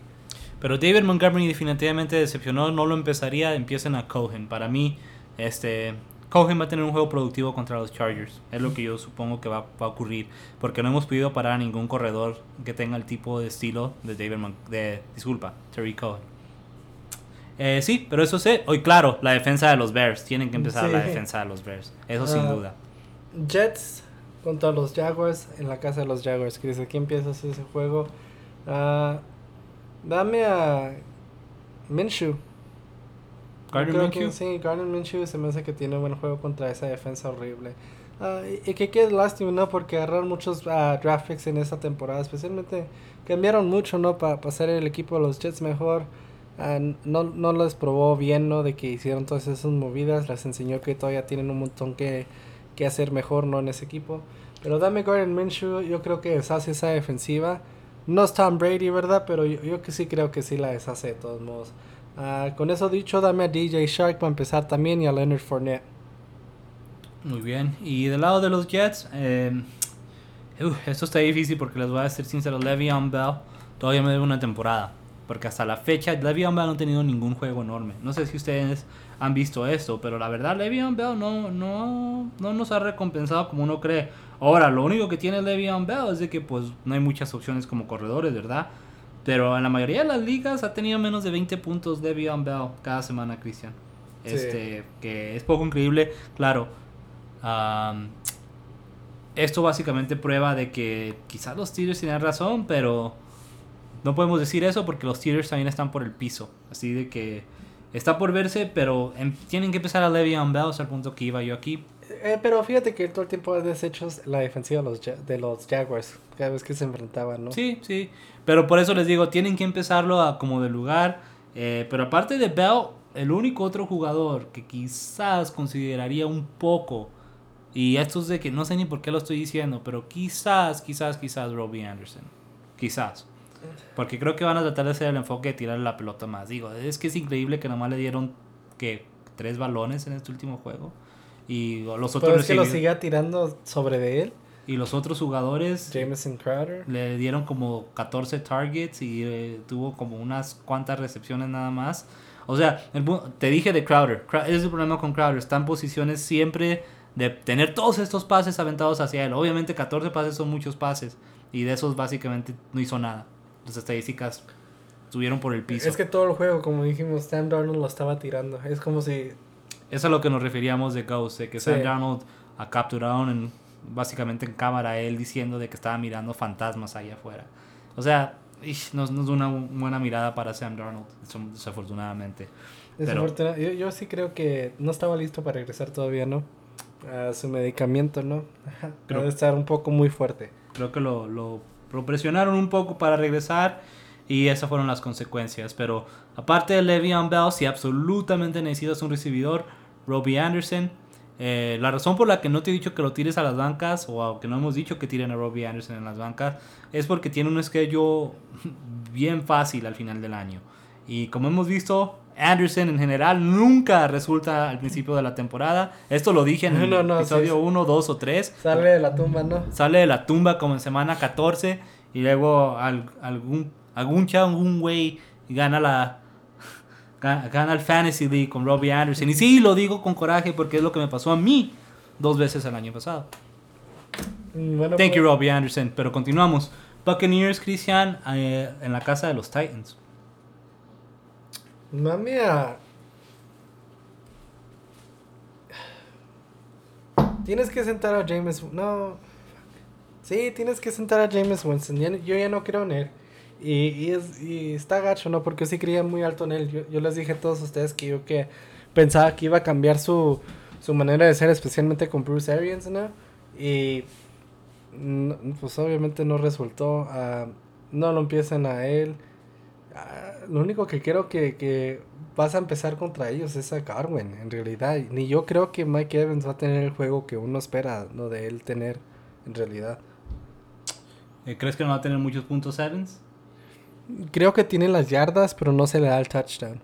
Pero David Montgomery definitivamente decepcionó. No lo empezaría. Empiecen a Cohen. Para mí, este. Cohen va a tener un juego productivo contra los Chargers. Es lo que yo supongo que va, va a ocurrir. Porque no hemos podido parar a ningún corredor que tenga el tipo de estilo de David Mon- de Disculpa, Terry Cohen. Eh, sí, pero eso sé. Hoy, claro, la defensa de los Bears. Tienen que empezar Sí. la defensa de los Bears. Eso sin Ah. duda. Jets contra los Jaguars en la casa de los Jaguars. Chris, aquí empiezas ese juego. Ah, dame a Minshew. Gardner Minshew. sí, Gardner Minshew se me hace que tiene un buen juego contra esa defensa horrible. Ah, y, que quede lástima, ¿no? Porque agarraron muchos ah, draft picks en esta temporada, especialmente cambiaron mucho, ¿no? Para hacer el equipo de los Jets mejor. Ah, no, no les probó bien, ¿no? De que hicieron todas esas movidas. Les enseñó que todavía tienen un montón que, que hacer mejor, ¿no? En ese equipo. Pero dame Gardner Minshew, yo creo que deshace esa defensiva. No es Tom Brady, ¿verdad? Pero yo, yo que sí creo que sí la deshace de todos modos. Ah, con eso dicho, dame a DJ Shark para empezar también y a Leonard Fournette. Muy bien. Y del lado de los Jets, eh, uf, esto está difícil porque les voy a ser sincero. Le'Veon Bell todavía me debe una temporada. Porque hasta la fecha, Le'Veon Bell no ha tenido ningún juego enorme. No sé si ustedes han visto esto, pero la verdad, Le'Veon Bell no, no, no nos ha recompensado como uno cree. Ahora, lo único que tiene Le'Veon Bell es de que pues no hay muchas opciones como corredores, ¿verdad? Pero en la mayoría de las ligas ha tenido menos de 20 puntos Le'Veon Bell cada semana, Cristian. Sí. Este, que es poco increíble, claro. Esto básicamente prueba de que quizás los Steelers tienen razón, pero no podemos decir eso porque los Steelers también están por el piso. Así de que está por verse, pero em- tienen que empezar a Le'Veon Bell hasta el punto que iba yo aquí. Eh, pero fíjate que todo el tiempo ha deshecho la defensiva de los, de los Jaguars cada vez que se enfrentaban, ¿no? Sí, sí. Pero por eso les digo, tienen que empezarlo a como de lugar. Eh, pero aparte de Bell, el único otro jugador que quizás consideraría un poco, y esto es de que no sé ni por qué lo estoy diciendo, pero quizás, quizás, quizás Robbie Anderson. Quizás. Porque creo que van a tratar de hacer el enfoque de tirar la pelota más. Digo, es que es increíble que nomás le dieron que tres balones en este último juego. Y los otros Pero es que lo siga tirando sobre de él. y los ototros jugadores Jameson Crowder. le dieron como 14 targets y eh, tuvo como unas cuantas recepciones nada más. O sea, el te dije de Crowder. Es el problema con Crowder. Está en posiciones siempre de tener todos estos pases aventados hacia él. Obviamente 14 pases son muchos pases. Y de esos básicamente no hizo nada. Las estadísticas subieron por el piso. Es que todo el juego, como dijimos, Sam Darnold lo estaba tirando. Es como si... Eso es a lo que nos referíamos de Ghost, de que Sí. Sam Darnold a capturaron en, básicamente en cámara él diciendo de que estaba mirando fantasmas allá afuera. O sea, ish, no, no es una buena mirada para Sam Darnold, des- desafortunadamente. Pero- Yo, yo sí creo que no estaba listo para regresar todavía, ¿no? A su medicamento, ¿no? Creo- Debe estar un poco muy fuerte. Creo que lo, lo, lo presionaron un poco para regresar y esas fueron las consecuencias. Pero aparte de Le'Veon Bell, si absolutamente necesitas un recibidor, Robbie Anderson. Eh, la razón por la que no te he dicho que lo tires a las bancas o que no hemos dicho que tiren a Robbie Anderson en las bancas es porque tiene un schedule bien fácil al final del año. Y como hemos visto, Anderson en general nunca resulta al principio de la temporada. Esto lo dije en el No, no, sí, episodio sí. 1, 2 o 3 Sale de la tumba, ¿no? sale de la tumba como en semana 14 y luego al- algún algún chavo, algún güey gana la ga- gana el Fantasy League con Robbie Anderson y sí lo digo con coraje porque es lo que me pasó a mí dos veces el año pasado. Bueno, Thank you pues, Robbie Anderson, pero continuamos. Buccaneers Christian eh, en la casa de los Titans. Mami, a- Tienes que sentar a James... No. Sí, tienes que sentar a James Winston. Yo ya no creo en él. Y, y, es, y está gacho, ¿no? Porque yo sí creía muy alto en él. Yo, yo les dije a todos ustedes que yo que pensaba que iba a cambiar su, su manera de ser, especialmente con Bruce Arians, ¿no? Y pues obviamente no resultó. ah, no lo empiezan a él. Ah, lo único que creo que, que vas a empezar contra ellos es a Garwin, en realidad. Ni yo creo que Mike Evans va a tener el juego que uno espera ¿no? de él tener, en realidad. Eh, ¿Crees que no va a tener muchos puntos Evans? Creo que tiene las yardas, pero no se le da el touchdown.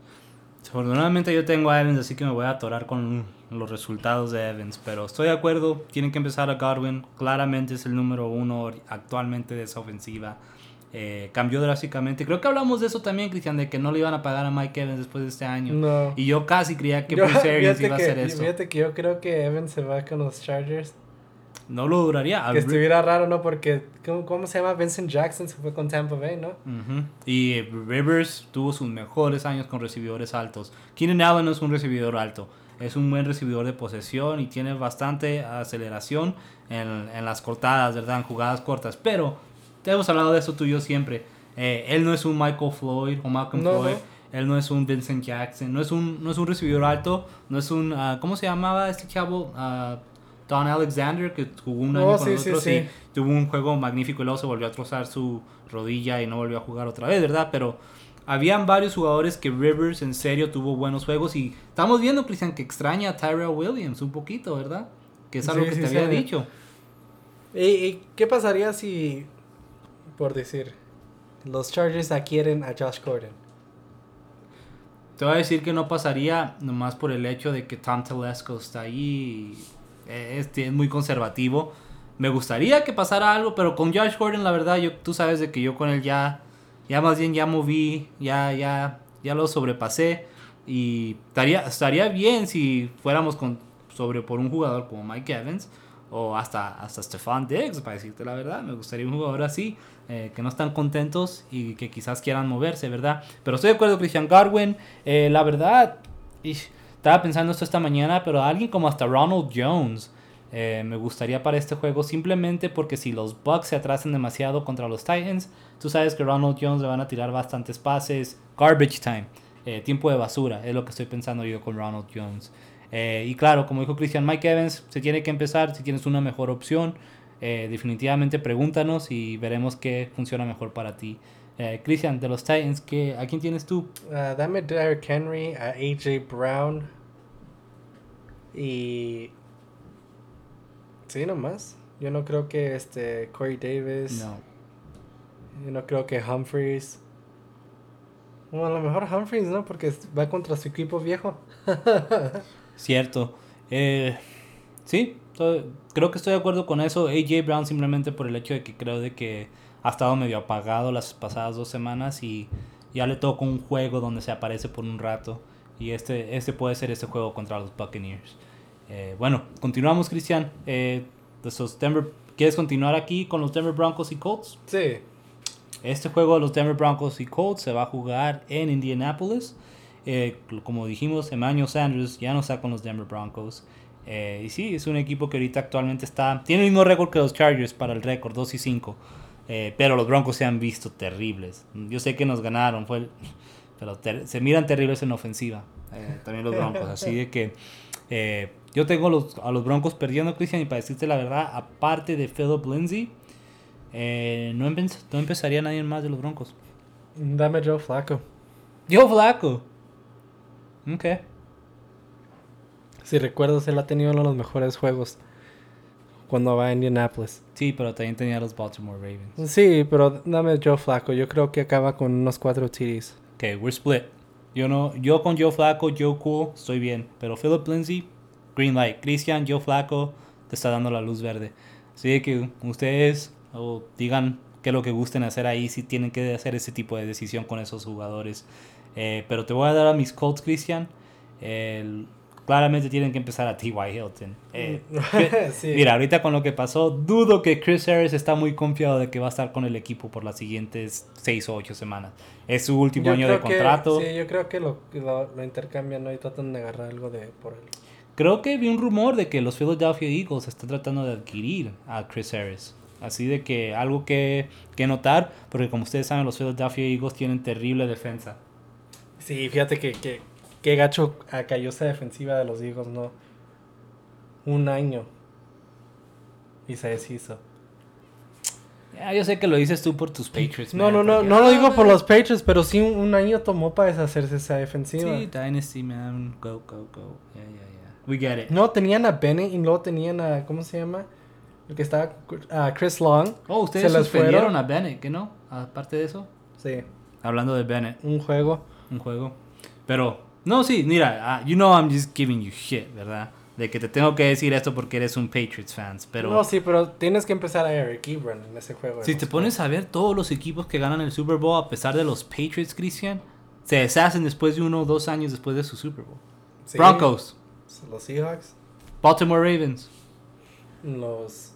Desafortunadamente yo tengo a Evans, así que me voy a atorar con los resultados de Evans. Pero estoy de acuerdo, tienen que empezar a Godwin. Claramente es el número uno actualmente de esa ofensiva. Eh, cambió drásticamente. Creo que hablamos de eso también, Cristian, de que no le iban a pagar a Mike Evans después de este año. No. Y yo casi creía que Yo- Bruce Arians iba a que- hacer eso. Fíjate que yo creo que Evans se va con los Chargers. No lo duraría. Que estuviera raro, ¿no? Porque, ¿cómo, cómo se llama? Vincent Jackson se fue con Tampa Bay, ¿no? Ujú. Y Rivers tuvo sus mejores años con recibidores altos. Keenan Allen no es un recibidor alto, es un buen recibidor de posesión y tiene bastante aceleración en, en las cortadas, ¿verdad? En jugadas cortas. Pero te hemos hablado de eso tú y yo siempre. Eh, él no es un Michael Floyd o Malcolm No, Floyd. no. Él no es un Vincent Jackson, no es un, no es un recibidor alto, no es un, ah, ¿cómo se llamaba este chavo? Ah, Don Alexander, que jugó un año Oh, con sí, sí, nosotros sí. y tuvo un juego magnífico y luego se volvió a trozar su rodilla y no volvió a jugar otra vez, ¿verdad? Pero habían varios jugadores que Rivers en serio tuvo buenos juegos y estamos viendo, Cristian, que extraña a Tyrell Williams un poquito, ¿verdad? Que es algo Sí, que sí, te sí. había dicho. ¿Y, y qué pasaría si, por decir, los Chargers adquieren a Josh Gordon? Te voy a decir que no pasaría nomás por el hecho de que Tom Telesco está ahí. y Es, es muy conservativo. Me gustaría que pasara algo, pero con Josh Gordon, la verdad, yo, tú sabes de que yo con él ya, ya más bien ya moví, ya, ya, ya lo sobrepasé. Y estaría, estaría bien si fuéramos con, sobre por un jugador como Mike Evans o hasta, hasta Stefan Diggs, para decirte la verdad. Me gustaría un jugador así, eh, que no están contentos y que quizás quieran moverse, ¿verdad? Pero estoy de acuerdo, Christian Garwin. eh, la verdad, estaba pensando esto esta mañana, pero alguien como hasta Ronald Jones eh, me gustaría para este juego, simplemente porque si los Bucks se atrasan demasiado contra los Titans, tú sabes que Ronald Jones le van a tirar bastantes pases, garbage time. eh, tiempo de basura, es lo que estoy pensando yo con Ronald Jones. Y claro, como dijo Christian, Mike Evans, se tiene que empezar, si tienes una mejor opción, eh, definitivamente pregúntanos y veremos qué funciona mejor para ti. Eh, Christian, de los Titans, ¿qué, ¿a quién tienes tú? Ah, dame Derrick Henry, a AJ Brown y... Sí, nomás. Yo no creo que este Corey Davis. No. Yo no creo que Humphreys. Bueno, a lo mejor Humphreys, ¿no? Porque va contra su equipo viejo. Cierto. Eh, sí, creo que estoy de acuerdo con eso. AJ Brown simplemente por el hecho de que creo de que ha estado medio apagado las pasadas dos semanas y ya le toca un juego donde se aparece por un rato. Y este, este puede ser este juego contra los Buccaneers. Eh, bueno, continuamos, Cristian. Eh, Denver ¿Quieres continuar aquí con los Denver Broncos y Colts? Sí. Este juego de los Denver Broncos y Colts se va a jugar en Indianapolis. Eh, como dijimos, Emmanuel Sanders ya no está con los Denver Broncos. Eh, y sí, es un equipo que ahorita actualmente está. Tiene el mismo récord que los Chargers para el récord, 2 y 5. Eh, pero los Broncos se han visto terribles. Yo sé que nos ganaron, fue el- pero ter- se miran terribles en ofensiva. eh, también los Broncos. Así de que yo tengo los, a los Broncos perdiendo, Cristian. Y para decirte la verdad, aparte de Philip Lindsay, no, empe- no empezaría nadie más de los Broncos. Dame Joe Flaco. Yo, Flaco. Ok. Si recuerdas, él ha tenido uno de los mejores juegos cuando va a Indianapolis. Sí, pero también tenía los Baltimore Ravens. Sí, pero dame Joe Flaco. Yo creo que acaba con unos cuatro TDs. Ok, we're split. Yo no, yo con Joe Flaco, Joe Cool, estoy bien. Pero Philip Lindsay, green light. Christian, Joe Flaco, te está dando la luz verde. Así que ustedes digan qué es lo que gusten hacer ahí, si tienen que hacer ese tipo de decisión con esos jugadores. Eh, pero te voy a dar a mis Colts, Christian. El- claramente tienen que empezar a T.Y. Hilton. Eh, Sí. Mira, ahorita con lo que pasó, dudo que Chris Harris está muy confiado de que va a estar con el equipo por las siguientes 6 o 8 semanas. Es su último Yo año de que- contrato. sí, yo creo que lo, lo, lo intercambian ¿no? y tratan de agarrar algo de por él. Creo que vi un rumor de que los Philadelphia Eagles están tratando de adquirir a Chris Harris. Así de que algo que, que notar, porque como ustedes saben, los Philadelphia Eagles tienen terrible defensa. Sí, fíjate que, que, que gacho ah, cayó esa defensiva de los Eagles, ¿no? Un año. Y se deshizo. Ya, yo sé que lo dices tú por tus Patriots. No, man, no, no, porque- no lo digo Ah, por los Patriots, pero sí un, un año tomó para deshacerse esa defensiva. Sí, Dynasty, man. Go, go, go. Yeah, yeah, yeah. We get it. No, tenían a Bennett y luego tenían a, ¿cómo se llama? El que estaba, a Chris Long. Oh, ustedes Se suspendieron fueron. a Bennett, ¿qué no? Aparte de eso. Sí, Hablando de Bennett, un juego. un juego. Pero, no, sí, mira, ah, you know I'm just giving you shit, ¿verdad? De que te tengo que decir esto porque eres un Patriots fans. Pero No, sí, pero tienes que empezar a Eric Ebron en ese juego. si te pones a ver todos los equipos que ganan el Super Bowl, a pesar de los Patriots, Christian, se deshacen después de uno o dos años después de su Super Bowl. Sí, Broncos, Los Seahawks. Baltimore Ravens. Los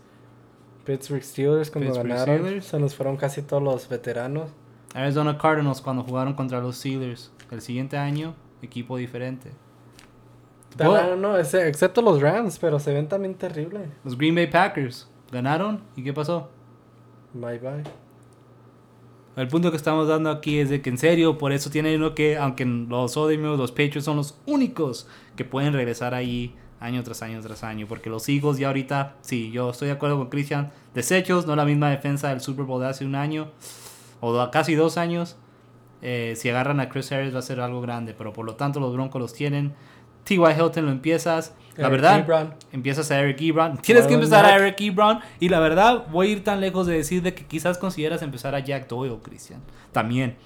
Pittsburgh Steelers cuando Pittsburgh ganaron. Steelers. Se nos fueron casi todos los veteranos. Arizona Cardinals cuando jugaron contra los Steelers. El siguiente año, equipo diferente. No, no, ese- excepto los Rams, pero se ven también terrible. Los Green Bay Packers ganaron y ¿qué pasó? Bye bye. El punto que estamos dando aquí es de que en serio, por eso tiene uno que, aunque los odiemos, los Patriots son los únicos que pueden regresar ahí año tras año tras año. Porque los Eagles ya ahorita, sí, yo estoy de acuerdo con Christian, desechos, no la misma defensa del Super Bowl de hace un año o casi dos años. Eh, si agarran a Chris Harris va a ser algo grande, pero por lo tanto los Broncos los tienen. T.Y. Hilton lo empiezas. La Eric verdad, Ebron. empiezas a Eric Ebron. Tienes que empezar a. Eric Ebron. Y la verdad, voy a ir tan lejos de decir de que quizás consideras empezar a Jack Doyle, Christian. También.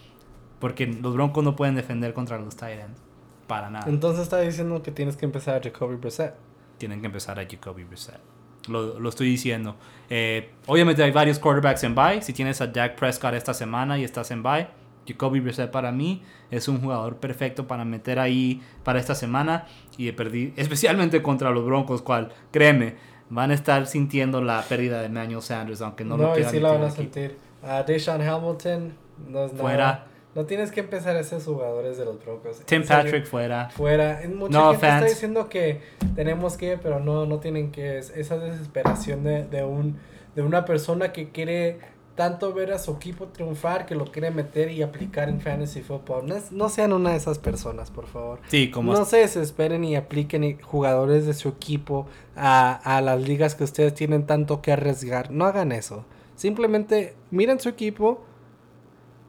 Porque los Broncos no pueden defender contra los Titans. Para nada. Entonces está diciendo que tienes que empezar a Jacoby Brissett. Tienen que empezar a Jacoby Brissett. Lo, lo estoy diciendo. Eh, obviamente hay varios quarterbacks en bye. Si tienes a Dak Prescott esta semana y estás en bye, Jacoby Brissett para mí es un jugador perfecto para meter ahí para esta semana y perdí, especialmente contra los Broncos, cual créeme, van a estar sintiendo la pérdida de Emmanuel Sanders, aunque no, No, lo quieran sí la van a aquí. sentir. A Deshaun Hamilton. No es nada. Fuera. No tienes que empezar a esos jugadores de los Broncos. Tim serio, Patrick fuera. Fuera. Mucha No gente offense. está diciendo que tenemos que, pero no, no tienen que. Es esa desesperación de, de, un, de una persona que quiere tanto ver a su equipo triunfar que lo quiere meter y aplicar en fantasy football. No, sean una de esas personas, por favor. Sí, como No se desesperen y apliquen jugadores de su equipo a, a las ligas que ustedes tienen tanto que arriesgar. No hagan eso. Simplemente miren su equipo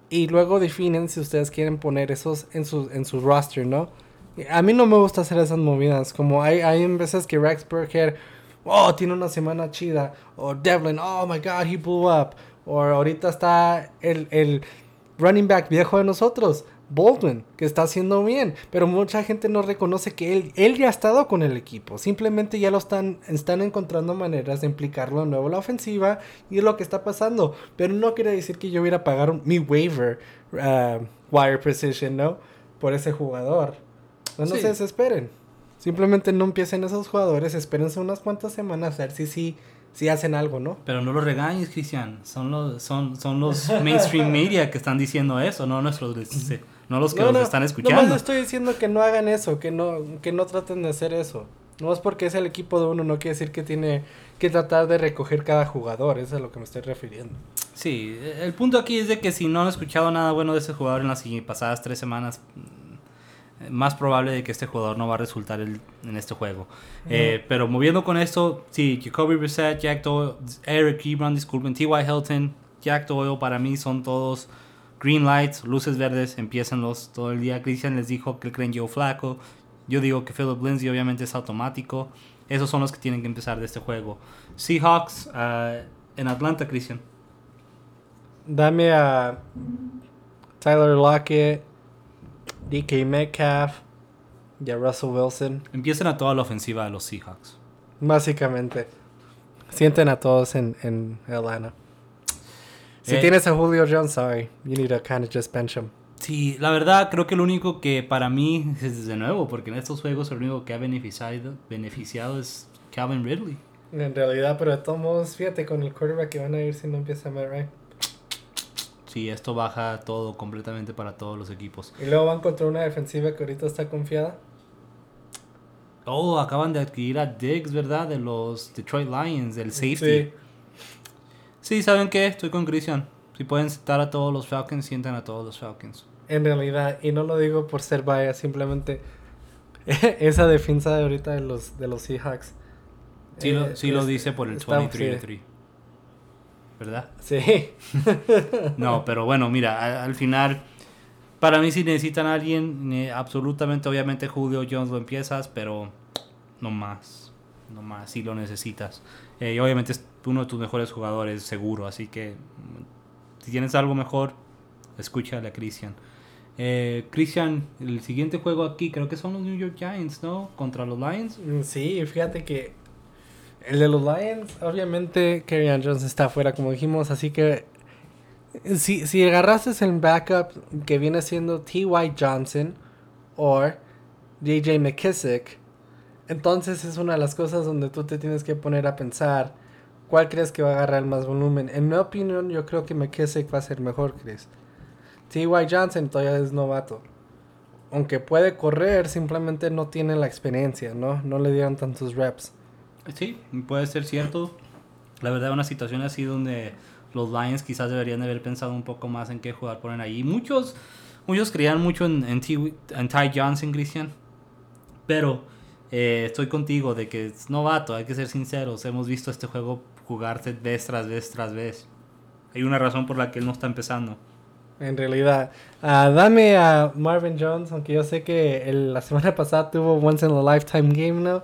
y luego definen si ustedes quieren poner esos en su, en su roster, ¿no? A mí no me gusta hacer esas movidas. Como hay, hay veces que Rex Burkhead, oh, tiene una semana chida. O Devlin, oh my god, he blew up. O ahorita está el, el running back viejo de nosotros, Baldwin, que está haciendo bien. Pero mucha gente no reconoce que él, él ya ha estado con el equipo. Simplemente ya lo están, están encontrando maneras de implicarlo de nuevo en la ofensiva. Y es lo que está pasando. Pero no quiere decir que yo hubiera pagado mi waiver, uh, wire precision, ¿no? Por ese jugador. No, no Sí. se desesperen. Simplemente no empiecen esos jugadores, espérense unas cuantas semanas a ver si sí si hacen algo, ¿no? Pero no los regañes, Cristian. Son los, son, son los mainstream media que están diciendo eso, no nuestros, no los que No, los no, están escuchando. estoy diciendo que no hagan eso, que no, que no traten de hacer eso. No es porque es el equipo de uno, no quiere decir que tiene que tratar de recoger cada jugador, eso es a lo que me estoy refiriendo. Sí, el punto aquí es de que si no han escuchado nada bueno de ese jugador en las pasadas tres semanas, más probable de que este jugador no va a resultar el- en este juego. Eh, pero moviendo con esto, sí, Jacoby Brissett, Jack Doyle, Eric Ebron, disculpen, T.Y. Hilton, Jack Doyle, para mí son todos green lights, luces verdes, empiezanlos todo el día. Christian les dijo que creen Joe Flaco. Yo digo que Philip Lindsay obviamente es automático. Esos son los que tienen que empezar de este juego. Seahawks ah, en Atlanta, Christian. Dame a Tyler Lockett, DK Metcalf y a Russell Wilson. Empiezan a toda la ofensiva de los Seahawks. Básicamente. Sienten a todos en, en Atlanta. Si Eh, tienes a Julio Jones, sorry. You need to kind of just bench him. Sí, la verdad creo que lo único que para mí es de nuevo, porque en estos juegos el único que ha beneficiado, beneficiado es Calvin Ridley. En realidad, pero de todos modos, fíjate con el quarterback que van a ir si no empieza Matt Ryan. Sí, esto baja todo completamente para todos los equipos. Y luego van contra una defensiva que ahorita está confiada. Oh, acaban de adquirir a Diggs, ¿verdad? De los Detroit Lions, del safety. Sí. Sí, ¿saben qué? Estoy con Christian. Si pueden sentar a todos los Falcons, sientan a todos los Falcons. En realidad, y no lo digo por ser vaya, simplemente esa defensa de ahorita de los, de los Seahawks. Sí, lo, eh, sí lo dice por el está- 23-3. ¿Verdad? Sí. No, pero bueno, mira, al final, para mí si necesitan a alguien, eh, absolutamente, obviamente Julio Jones lo empiezas, pero no más, no más, si lo necesitas. Eh, y obviamente es uno de tus mejores jugadores, seguro, así que mm, si tienes algo mejor, escúchale a Christian. Eh, Christian, el siguiente juego aquí creo que son los New York Giants, ¿no? Contra los Lions. Mm, Sí, fíjate que el de los Lions, obviamente, Kerryon Jones está afuera, como dijimos, así que si, si agarraste el backup que viene siendo T.Y. Johnson o J.J. McKissick, entonces es una de las cosas donde tú te tienes que poner a pensar cuál crees que va a agarrar más volumen. En mi opinión, yo creo que McKissick va a ser mejor, Chris. T.Y. Johnson todavía es novato. Aunque puede correr, simplemente no tiene la experiencia, ¿no? No le dieron tantos reps. Sí, puede ser cierto. La verdad, una situación así donde los Lions quizás deberían de haber pensado un poco más en qué jugar ponen ahí. Muchos, muchos creían mucho en, en, T- en Ty Johnson, Christian. Pero eh, estoy contigo de que es novato, hay que ser sinceros. Hemos visto este juego jugarse vez tras vez tras vez. Hay una razón por la que él no está empezando. En realidad, Ah, dame a Marvin Jones, aunque yo sé que la semana pasada tuvo Once in a Lifetime Game, ¿no?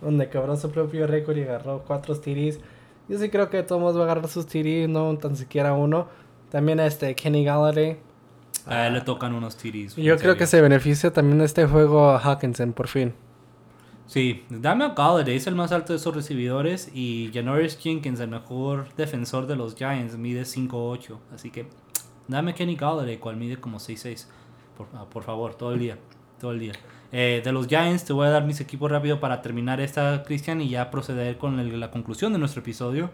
Donde quebró su propio récord y agarró cuatro TDs. Yo sí creo que Thomas va a agarrar sus TDs, no tan siquiera uno. También este Kenny Galladay. A él le tocan unos TDs. Yo creo que se beneficia también de este juego a Hawkinson, por fin. Sí, dame a Galladay, es el más alto de esos recibidores. Y Janoris Jenkins, el mejor defensor de los Giants, mide 5'8. Así que dame a Kenny Galladay, cual mide como 6'6. Por, ah, por favor, todo el día. Todo el día. Eh, de los Giants, te voy a dar mis equipos rápido para terminar esta, Cristian, y ya proceder con la conclusión de nuestro episodio.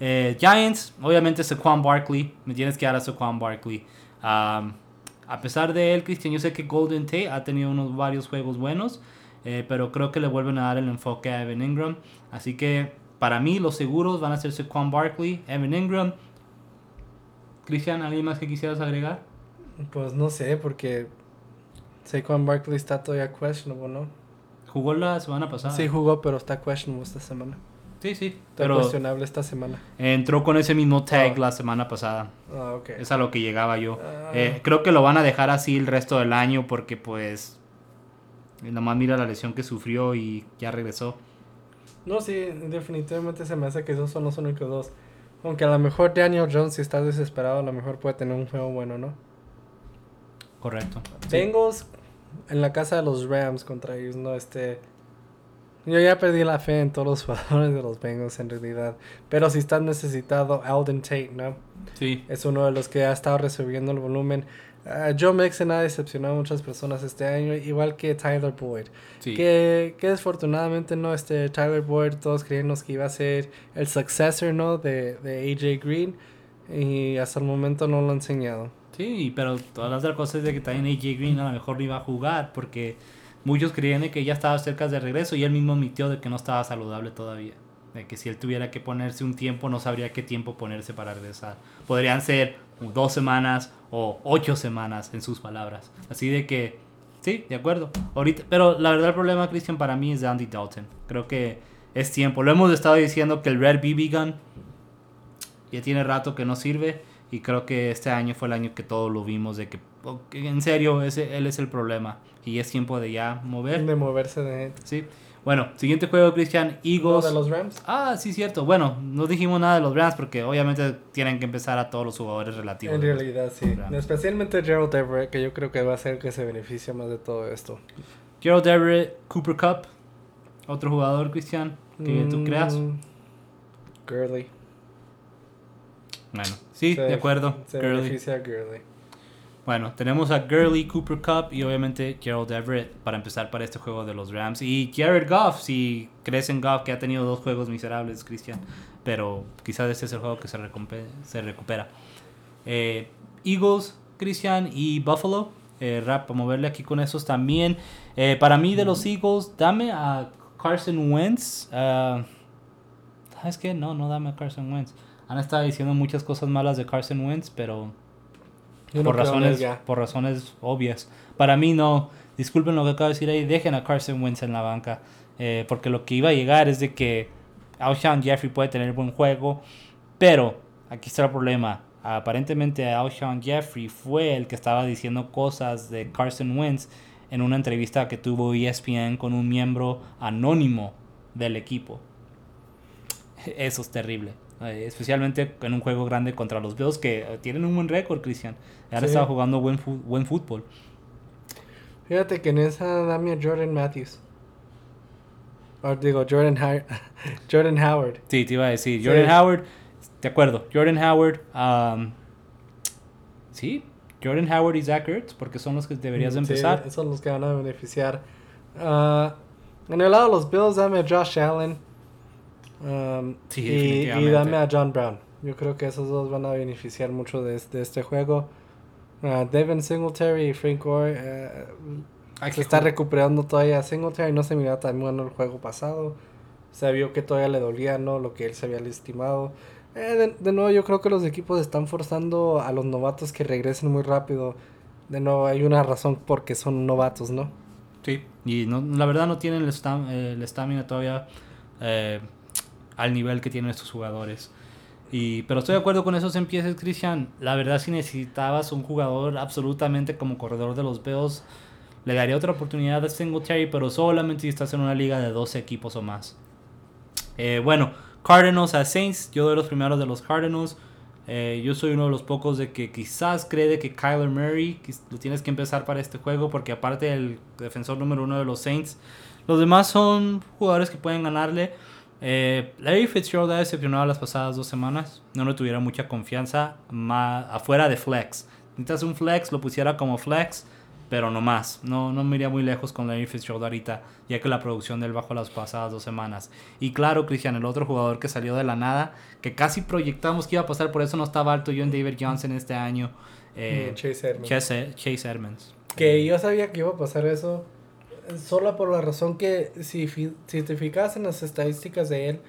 Eh, Giants, obviamente Saquon Barkley. Me tienes que dar a Saquon Barkley. A pesar de él, Cristian, yo sé que Golden Tate ha tenido unos varios juegos buenos. Eh, pero creo que le vuelven a dar el enfoque a Evan Ingram. Así que para mí los seguros van a ser Saquon Barkley, Evan Ingram. Cristian, ¿alguien más que quisieras agregar? Pues no sé, porque Saquon Barkley está todavía questionable, ¿no? Jugó la semana pasada. Sí jugó, pero está questionable esta semana. sí, sí. Está Pero cuestionable esta semana. entró con ese mismo tag Oh. la semana pasada. Ah, ok. Es a lo que llegaba yo. Ah. Eh, creo que lo van a dejar así el resto del año porque pues... Nomás mira la lesión que sufrió y ya regresó. No, sí, definitivamente se me hace que esos son los únicos dos. Aunque a lo mejor Daniel Jones, si está desesperado, a lo mejor puede tener un juego bueno, ¿no? Correcto. Sí. En la casa de los Rams contra ellos, ¿no? Este. Yo ya perdí la fe en todos los jugadores de los Bengals en realidad. Pero si están necesitado, Alden Tate, ¿no? Sí. Es uno de los que ha estado resolviendo el volumen. ah, Joe Mixon ha decepcionado a muchas personas este año, igual que Tyler Boyd. Sí. Que, que desafortunadamente no, este Tyler Boyd, todos creíamos que iba a ser el successor, ¿no? De, de AJ Green. Y hasta el momento no lo ha enseñado. Sí, pero todas las otras cosas de que también AJ Green a lo mejor no iba a jugar porque muchos creían de que ya estaba cerca de regreso y él mismo admitió de que no estaba saludable todavía. De que si él tuviera que ponerse un tiempo, no sabría qué tiempo ponerse para regresar. Podrían ser dos semanas o ocho semanas, en sus palabras. Así de que, sí, de acuerdo. Ahorita, pero la verdad el problema, Christian, para mí es de Andy Dalton. Creo que es tiempo. Lo hemos estado diciendo que el Red BB ya tiene rato que no sirve. Y creo que este año fue el año que todos lo vimos de que, en serio, ese, él es el problema. Y es tiempo de ya mover. De moverse de, Sí. Bueno, siguiente juego, Christian. ¿No, Eagles. de los Rams. Ah, sí, cierto. Bueno, no dijimos nada de los Rams porque obviamente tienen que empezar a todos los jugadores relativos. En los- realidad, sí. Especialmente Gerald Everett, que yo creo que va a ser el que se beneficia más de todo esto. Gerald Everett, Cooper Cup. Otro jugador, Christian, que tú Mm, creas. Gurley. Bueno, sí, Se- de acuerdo. Se Gurley. beneficia a Gurley. Bueno, tenemos a Gurley, Cooper Cup y obviamente Gerald Everett para empezar para este juego de los Rams. Y Jared Goff, si crees en Goff, que ha tenido dos juegos miserables, Cristian. Pero quizás este es el juego que se, se recupera. Eh, Eagles, Cristian y Buffalo. Eh, rap, para moverle aquí con esos también. Eh, para mí de los Eagles, dame a Carson Wentz. ah, ¿Sabes qué? No, no dame a Carson Wentz. Han estado diciendo muchas cosas malas de Carson Wentz, pero Yo por razones, ya. por razones obvias. Para mí no, disculpen lo que acabo de decir ahí, dejen a Carson Wentz en la banca, eh, porque lo que iba a llegar es de que Alshon Jeffrey puede tener buen juego, pero aquí está el problema. Aparentemente Alshon Jeffrey fue el que estaba diciendo cosas de Carson Wentz en una entrevista que tuvo ESPN con un miembro anónimo del equipo. Eso es terrible. Eh, especialmente en un juego grande contra los Bills que eh, tienen un buen récord, Cristian. Han Sí. estado jugando buen, buen fútbol. Fíjate que en esa dame a Jordan Matthews. O digo, Jordan, Hi- Jordan Howard. Sí, te iba a decir. Sí. Jordan Howard, de acuerdo. Jordan Howard, um, sí, Jordan Howard y Zach Ertz, porque son los que deberías de Mm, Sí, empezar. son los que van a beneficiar. Ah, en el lado de los Bills, dame a Josh Allen. Um, Sí, y, y dame a John Brown. Yo creo que esos dos van a beneficiar mucho de, este- de este juego. Ah, Devin Singletary y Frank Gore eh, se está recuperando todavía. Singletary no se miraba tan bueno el juego pasado. Se vio que todavía le dolía, ¿no? Lo que él se había lastimado. Eh, de, de nuevo, yo creo que los equipos están forzando a los novatos que regresen muy rápido. De nuevo, hay una razón porque son novatos, ¿no? Sí, y no, la verdad no tienen el estamina todavía eh, al nivel que tienen estos jugadores. Y, pero estoy de acuerdo con esos empieces, Cristian. La verdad, si necesitabas un jugador absolutamente como corredor de los Bills, le daría otra oportunidad a Singletary, pero solamente si estás en una liga de 12 equipos o más. Eh, bueno, Cardinals a Saints. Yo doy los primeros de los Cardinals. Eh, yo soy uno de los pocos de que quizás cree de que Kyler Murray lo tienes que empezar para este juego porque aparte del defensor número uno de los Saints, los demás son jugadores que pueden ganarle. Eh, Larry Fitzgerald ha decepcionado las pasadas dos semanas. No le tuviera mucha confianza ma- afuera de flex. Necesitas un flex, lo pusiera como flex, pero no más. No, no me iría muy lejos con Larry Fitzgerald ahorita, ya que la producción del bajo las pasadas dos semanas. Y claro, Cristian, el otro jugador que salió de la nada, que casi proyectamos que iba a pasar, por eso no estaba alto yo en David Johnson este año. eh, Mm, Chase Edmonds. Chase, Chase Edmonds. Que yo sabía que iba a pasar eso. Solo por la razón que si, si te fijas en las estadísticas de él,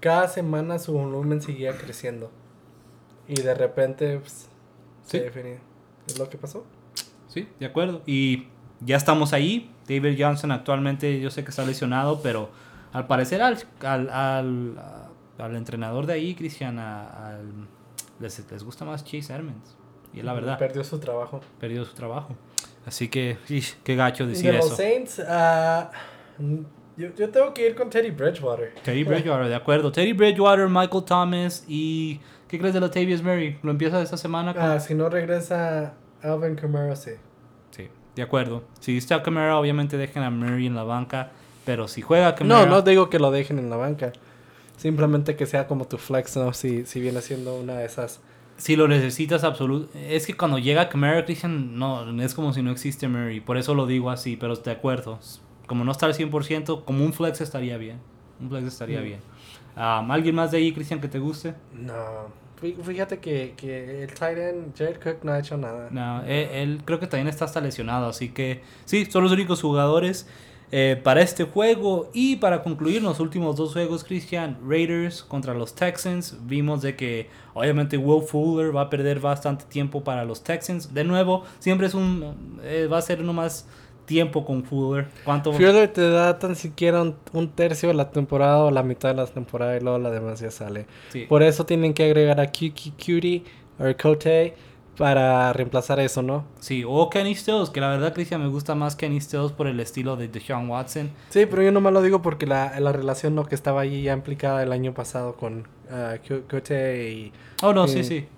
cada semana su volumen seguía creciendo. Y de repente pues, Sí. se definió. ¿Es lo que pasó? Sí, de acuerdo. Y ya estamos ahí. David Johnson actualmente yo sé que está lesionado, pero al parecer al, al, al, al entrenador de ahí, Cristian, a- al- les, les gusta más Chase Edmonds. Y es la verdad, Perdió su trabajo. perdió su trabajo. Así que, ish, qué gacho De decir los eso. Saints, ah, yo, yo tengo que ir con Teddy Bridgewater. Teddy Bridgewater, de acuerdo. Teddy Bridgewater, Michael Thomas y... ¿Qué crees de Latavius Murray? ¿Lo empieza esta semana? con- Ah, si no regresa Alvin Kamara, sí. Sí, de acuerdo. Si está Camara, obviamente dejen a Murray en la banca. Pero si juega Camara... No, no digo que lo dejen en la banca. Simplemente que sea como tu flex, ¿no? Si, si viene siendo una de esas Si lo necesitas absoluto. Es que cuando llega Camara Christian, no, es como si no existe Murray. Por eso lo digo así, pero de acuerdo. Como no está al 100%, como un flex estaría bien. Un flex estaría Mm. bien. Um, ¿Alguien más de ahí, Christian, que te guste? No. Fí- Fíjate que, que el tight end, Jared Cook, no ha hecho nada. No, él, él creo que también está hasta lesionado, así que sí, son los únicos jugadores eh, para este juego. Y para concluir los últimos dos juegos, Christian, Raiders contra los Texans, vimos de que obviamente Will Fuller va a perder bastante tiempo para los Texans. De nuevo, siempre es un, eh, va a ser uno más tiempo con Fuller. ¿Cuánto? Fuller te da tan siquiera un, un tercio de la temporada o la mitad de la temporada y luego la demás ya sale. Sí. Por eso tienen que agregar a Cutie Cutie o Cote para reemplazar eso, ¿no? Sí, o Kenny Stills, que la verdad, Christian, me gusta más Kenny Stills por el estilo de Deshaun Watson. Sí, pero yo nomás lo digo porque la, la relación no que estaba allí ya implicada el año pasado con ah, Cote y... Oh, no, Sí. sí, sí.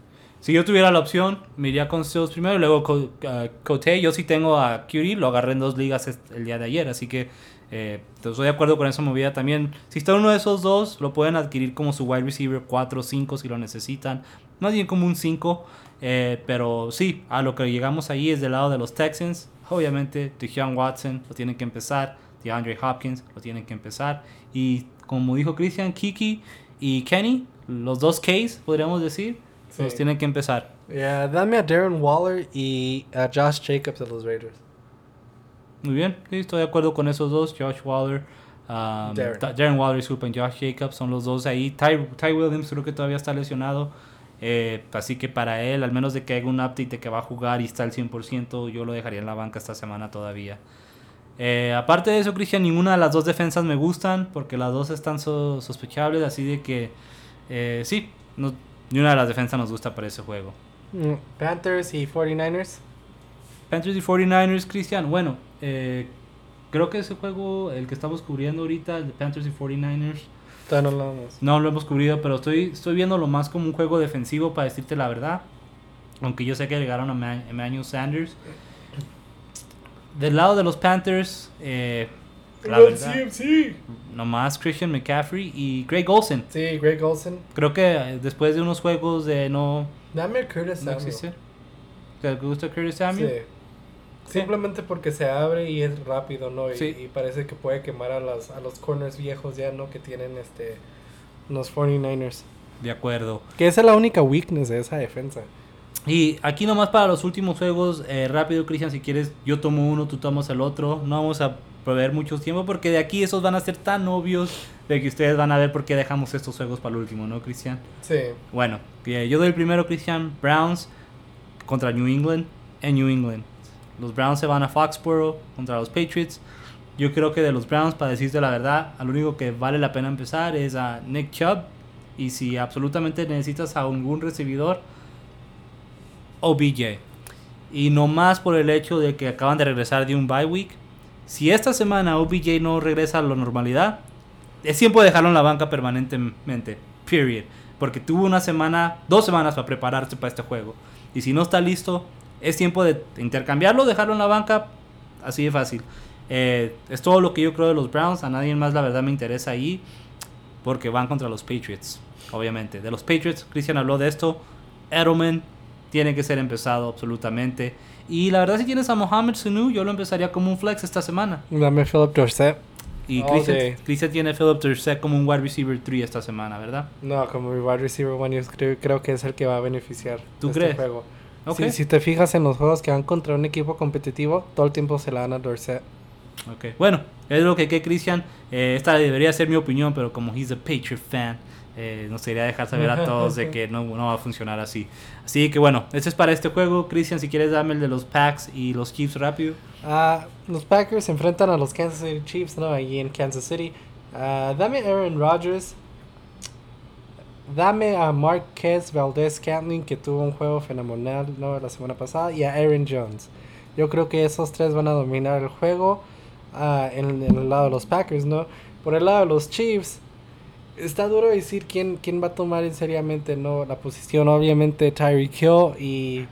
Si yo tuviera la opción, me iría con Stills primero y luego con uh, Cote. Yo sí tengo a Curie, lo agarré en dos ligas el día de ayer, así que eh, estoy de acuerdo con esa movida también. Si está uno de esos dos, lo pueden adquirir como su wide receiver 4 o 5 si lo necesitan. Más bien como un 5. Eh, pero sí, a lo que llegamos ahí es del lado de los Texans. Obviamente, Deshaun Watson lo tienen que empezar. DeAndre Hopkins lo tienen que empezar. Y como dijo Christian, Kiki y Kenny, los dos Ks, podríamos decir, Sí. los tienen que empezar. Ya, dame a Darren Waller y a Josh Jacobs de los Raiders. Muy bien, sí, estoy de acuerdo con esos dos. Josh Waller, um, Darren. Darren Waller, disculpen, Josh Jacobs, son los dos ahí. Ty, Ty Williams creo que todavía está lesionado. Eh, así que para él, al menos de que haga un update de que va a jugar y está al 100%, yo lo dejaría en la banca esta semana todavía. Eh, aparte de eso, Cristian, ninguna de las dos defensas me gustan porque las dos están so- sospechables, así de que eh, sí, no, ni una de las defensas nos gusta para ese juego. Mm, Panthers y 49ers. Panthers y 49ers, Cristian. Bueno, creo que ese juego, el que estamos cubriendo ahorita, el de Panthers y 49ers, Todavía no lo vamos. no lo hemos cubrido, pero estoy, estoy viéndolo más como un juego defensivo para decirte la verdad. Aunque yo sé que llegaron a Man- Emmanuel Sanders. Del lado de los Panthers, eh, la verdad, nomás Christian McCaffrey y Greg Olsen. Sí, Greg Olsen. Creo que eh, después de unos juegos de no, Dame Curtis no Samuel. existe. ¿Te gusta Curtis Samuel? Sí. Simplemente porque se abre y es rápido, ¿no? Y, Sí. y parece que puede quemar a los, a los corners viejos ya, ¿no? Que tienen este los 49ers. De acuerdo. Que esa es la única weakness de esa defensa. Y aquí nomás para los últimos juegos, eh, rápido Cristian, si quieres, yo tomo uno, tú tomas el otro. No vamos a proveer mucho tiempo porque de aquí esos van a ser tan obvios de que ustedes van a ver por qué dejamos estos juegos para el último, ¿no, Cristian? Sí. Bueno, eh, yo doy el primero, Cristian, Browns contra New England en New England. Los Browns se van a Foxborough contra los Patriots. Yo creo que de los Browns, para decirte la verdad, al único que vale la pena empezar es a Nick Chubb. Y si absolutamente necesitas a algún recibidor, OBJ. Y no más por el hecho de que acaban de regresar de un bye week. Si esta semana OBJ no regresa a la normalidad, es tiempo de dejarlo en la banca permanentemente. Period. Porque tuvo una semana, dos semanas para prepararse para este juego. Y si no está listo, es tiempo de intercambiarlo, dejarlo en la banca. Así de fácil. Eh, es todo lo que yo creo de los Browns. A nadie más, la verdad, me interesa ahí. Porque van contra los Patriots. Obviamente. De los Patriots, Christian habló de esto. Edelman tiene que ser empezado absolutamente. Y la verdad, si tienes a Mohamed Sanu, yo lo empezaría como un flex esta semana. Dame Philip Dorset. Y Christian, tiene a Philip Dorsett como un wide receiver 3 esta semana, ¿verdad? No, como mi wide receiver one, yo creo, creo que es el que va a beneficiar ¿Tú de crees? este juego. Ok. Si, si te fijas en los juegos que van contra un equipo competitivo, todo el tiempo se la dan a Dorset. Ok, bueno, es lo que que Christian. Eh, esta debería ser mi opinión, pero como he's a Patriot fan, eh, nos quería dejar saber a todos de que no, no va a funcionar así. Así que bueno, este es para este juego. Christian, si quieres, dame el de los Packs y los Chiefs rápido. Ah, los Packers se enfrentan a los Kansas City Chiefs, ¿no? Allí en Kansas City. Ah, dame Aaron Rodgers. Dame a Marquez Valdez Scantling, que tuvo un juego fenomenal ¿no? la semana pasada. Y a Aaron Jones. Yo creo que esos tres van a dominar el juego ah, en, en el lado de los Packers, ¿no? Por el lado de los Chiefs, está duro decir quién, quién va a tomar en seriamente ¿no? la posición. Obviamente Tyreek Hill y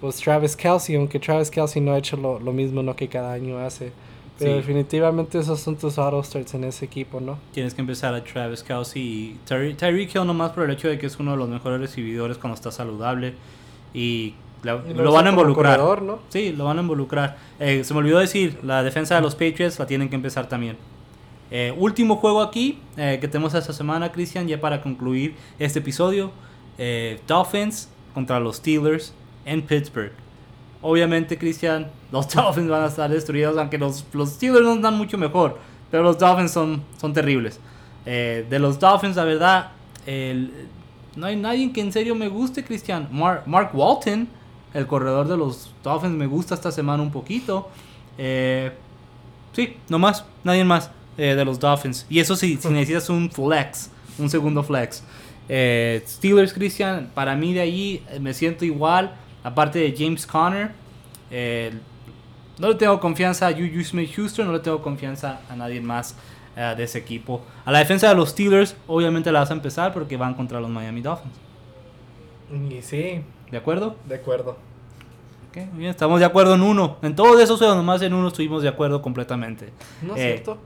pues Travis Kelsey, aunque Travis Kelsey no ha hecho lo, lo mismo ¿no? que cada año hace. Pero Sí. definitivamente esos son tus auto starts en ese equipo, ¿no? Tienes que empezar a Travis Kelsey y Tyre- Tyreek Hill nomás por el hecho de que es uno de los mejores recibidores cuando está saludable y, la- Y lo, van a involucrar. corredor, ¿no? Sí, lo van a involucrar. Eh, se me olvidó decir, la defensa de los Patriots la tienen que empezar también. Eh, último juego aquí eh, que tenemos esta semana, Cristian, ya para concluir este episodio. eh, Dolphins contra los Steelers en Pittsburgh. Obviamente, Cristian, los Dolphins van a estar destruidos, aunque los, los Steelers no dan mucho mejor. Pero los Dolphins son, son terribles. Eh, de los Dolphins, la verdad, el- no hay nadie que en serio me guste, Cristian. Mar- Mark Walton, el corredor de los Dolphins, me gusta esta semana un poquito. Eh, sí, no más, nadie más eh, de los Dolphins. Y eso sí, si necesitas un flex, un segundo flex. Steelers, Christian, para mí de allí me siento igual. Aparte de James Conner, eh, no le tengo confianza a Juju Smith-Schuster, no le tengo confianza a nadie más eh, de ese equipo. A la defensa de los Steelers, obviamente la vas a empezar porque van contra los Miami Dolphins. Y sí, ¿De acuerdo? de acuerdo. Ok, muy bien, estamos de acuerdo en uno. En todos esos juegos, nomás en uno estuvimos de acuerdo completamente. No es Eh, cierto.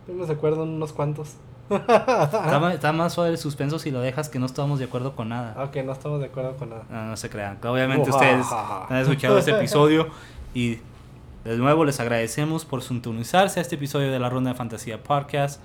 Estuvimos de acuerdo en unos cuantos. Está, está más suave el suspenso si lo dejas que no estamos de acuerdo con nada. Ok, no estamos de acuerdo con nada. No, no se crean. Obviamente Ujajaja. ustedes han escuchado este episodio y de nuevo les agradecemos por sintonizarse a este episodio de la Ronda de Fantasía Podcast.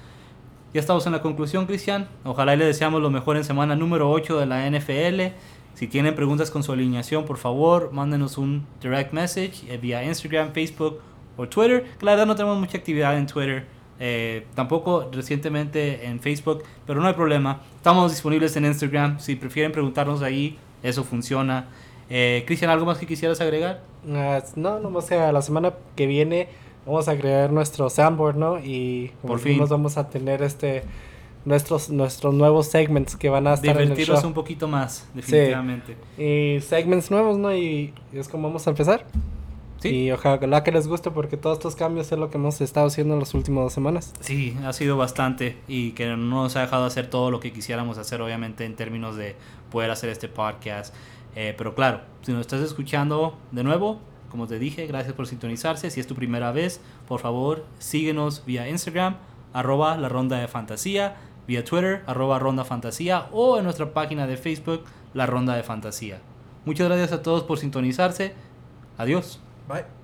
Ya estamos en la conclusión, Cristian. Ojalá y le deseamos lo mejor en semana número 8 de la NFL. Si tienen preguntas con su alineación, por favor, mándenos un direct message eh, vía Instagram, Facebook o Twitter. Que la verdad no tenemos mucha actividad en Twitter. Eh, tampoco recientemente en Facebook, pero no hay problema. Estamos disponibles en Instagram. Si prefieren preguntarnos ahí, eso funciona. Eh, Cristian, ¿algo más que quisieras agregar? Ah, no, nomás que la semana que viene vamos a crear nuestro soundboard, ¿no? Y Por fin. dijimos, vamos a tener este nuestros nuestros nuevos segments que van a estar en el Divertirnos show. un poquito más, definitivamente. Y segments nuevos, ¿no? Y es como vamos a empezar. Sí. Y ojalá que les guste porque todos estos cambios es lo que hemos estado haciendo en las últimas dos semanas. Sí, ha sido bastante y que no nos ha dejado hacer todo lo que quisiéramos hacer, obviamente, en términos de poder hacer este podcast. Eh, pero claro, si nos estás escuchando de nuevo, como te dije, gracias por sintonizarse. Si es tu primera vez, por favor, síguenos vía Instagram, arroba la ronda de fantasía, vía Twitter, arroba ronda fantasía, o en nuestra página de Facebook, la ronda de fantasía. Muchas gracias a todos por sintonizarse. Adiós. Bye.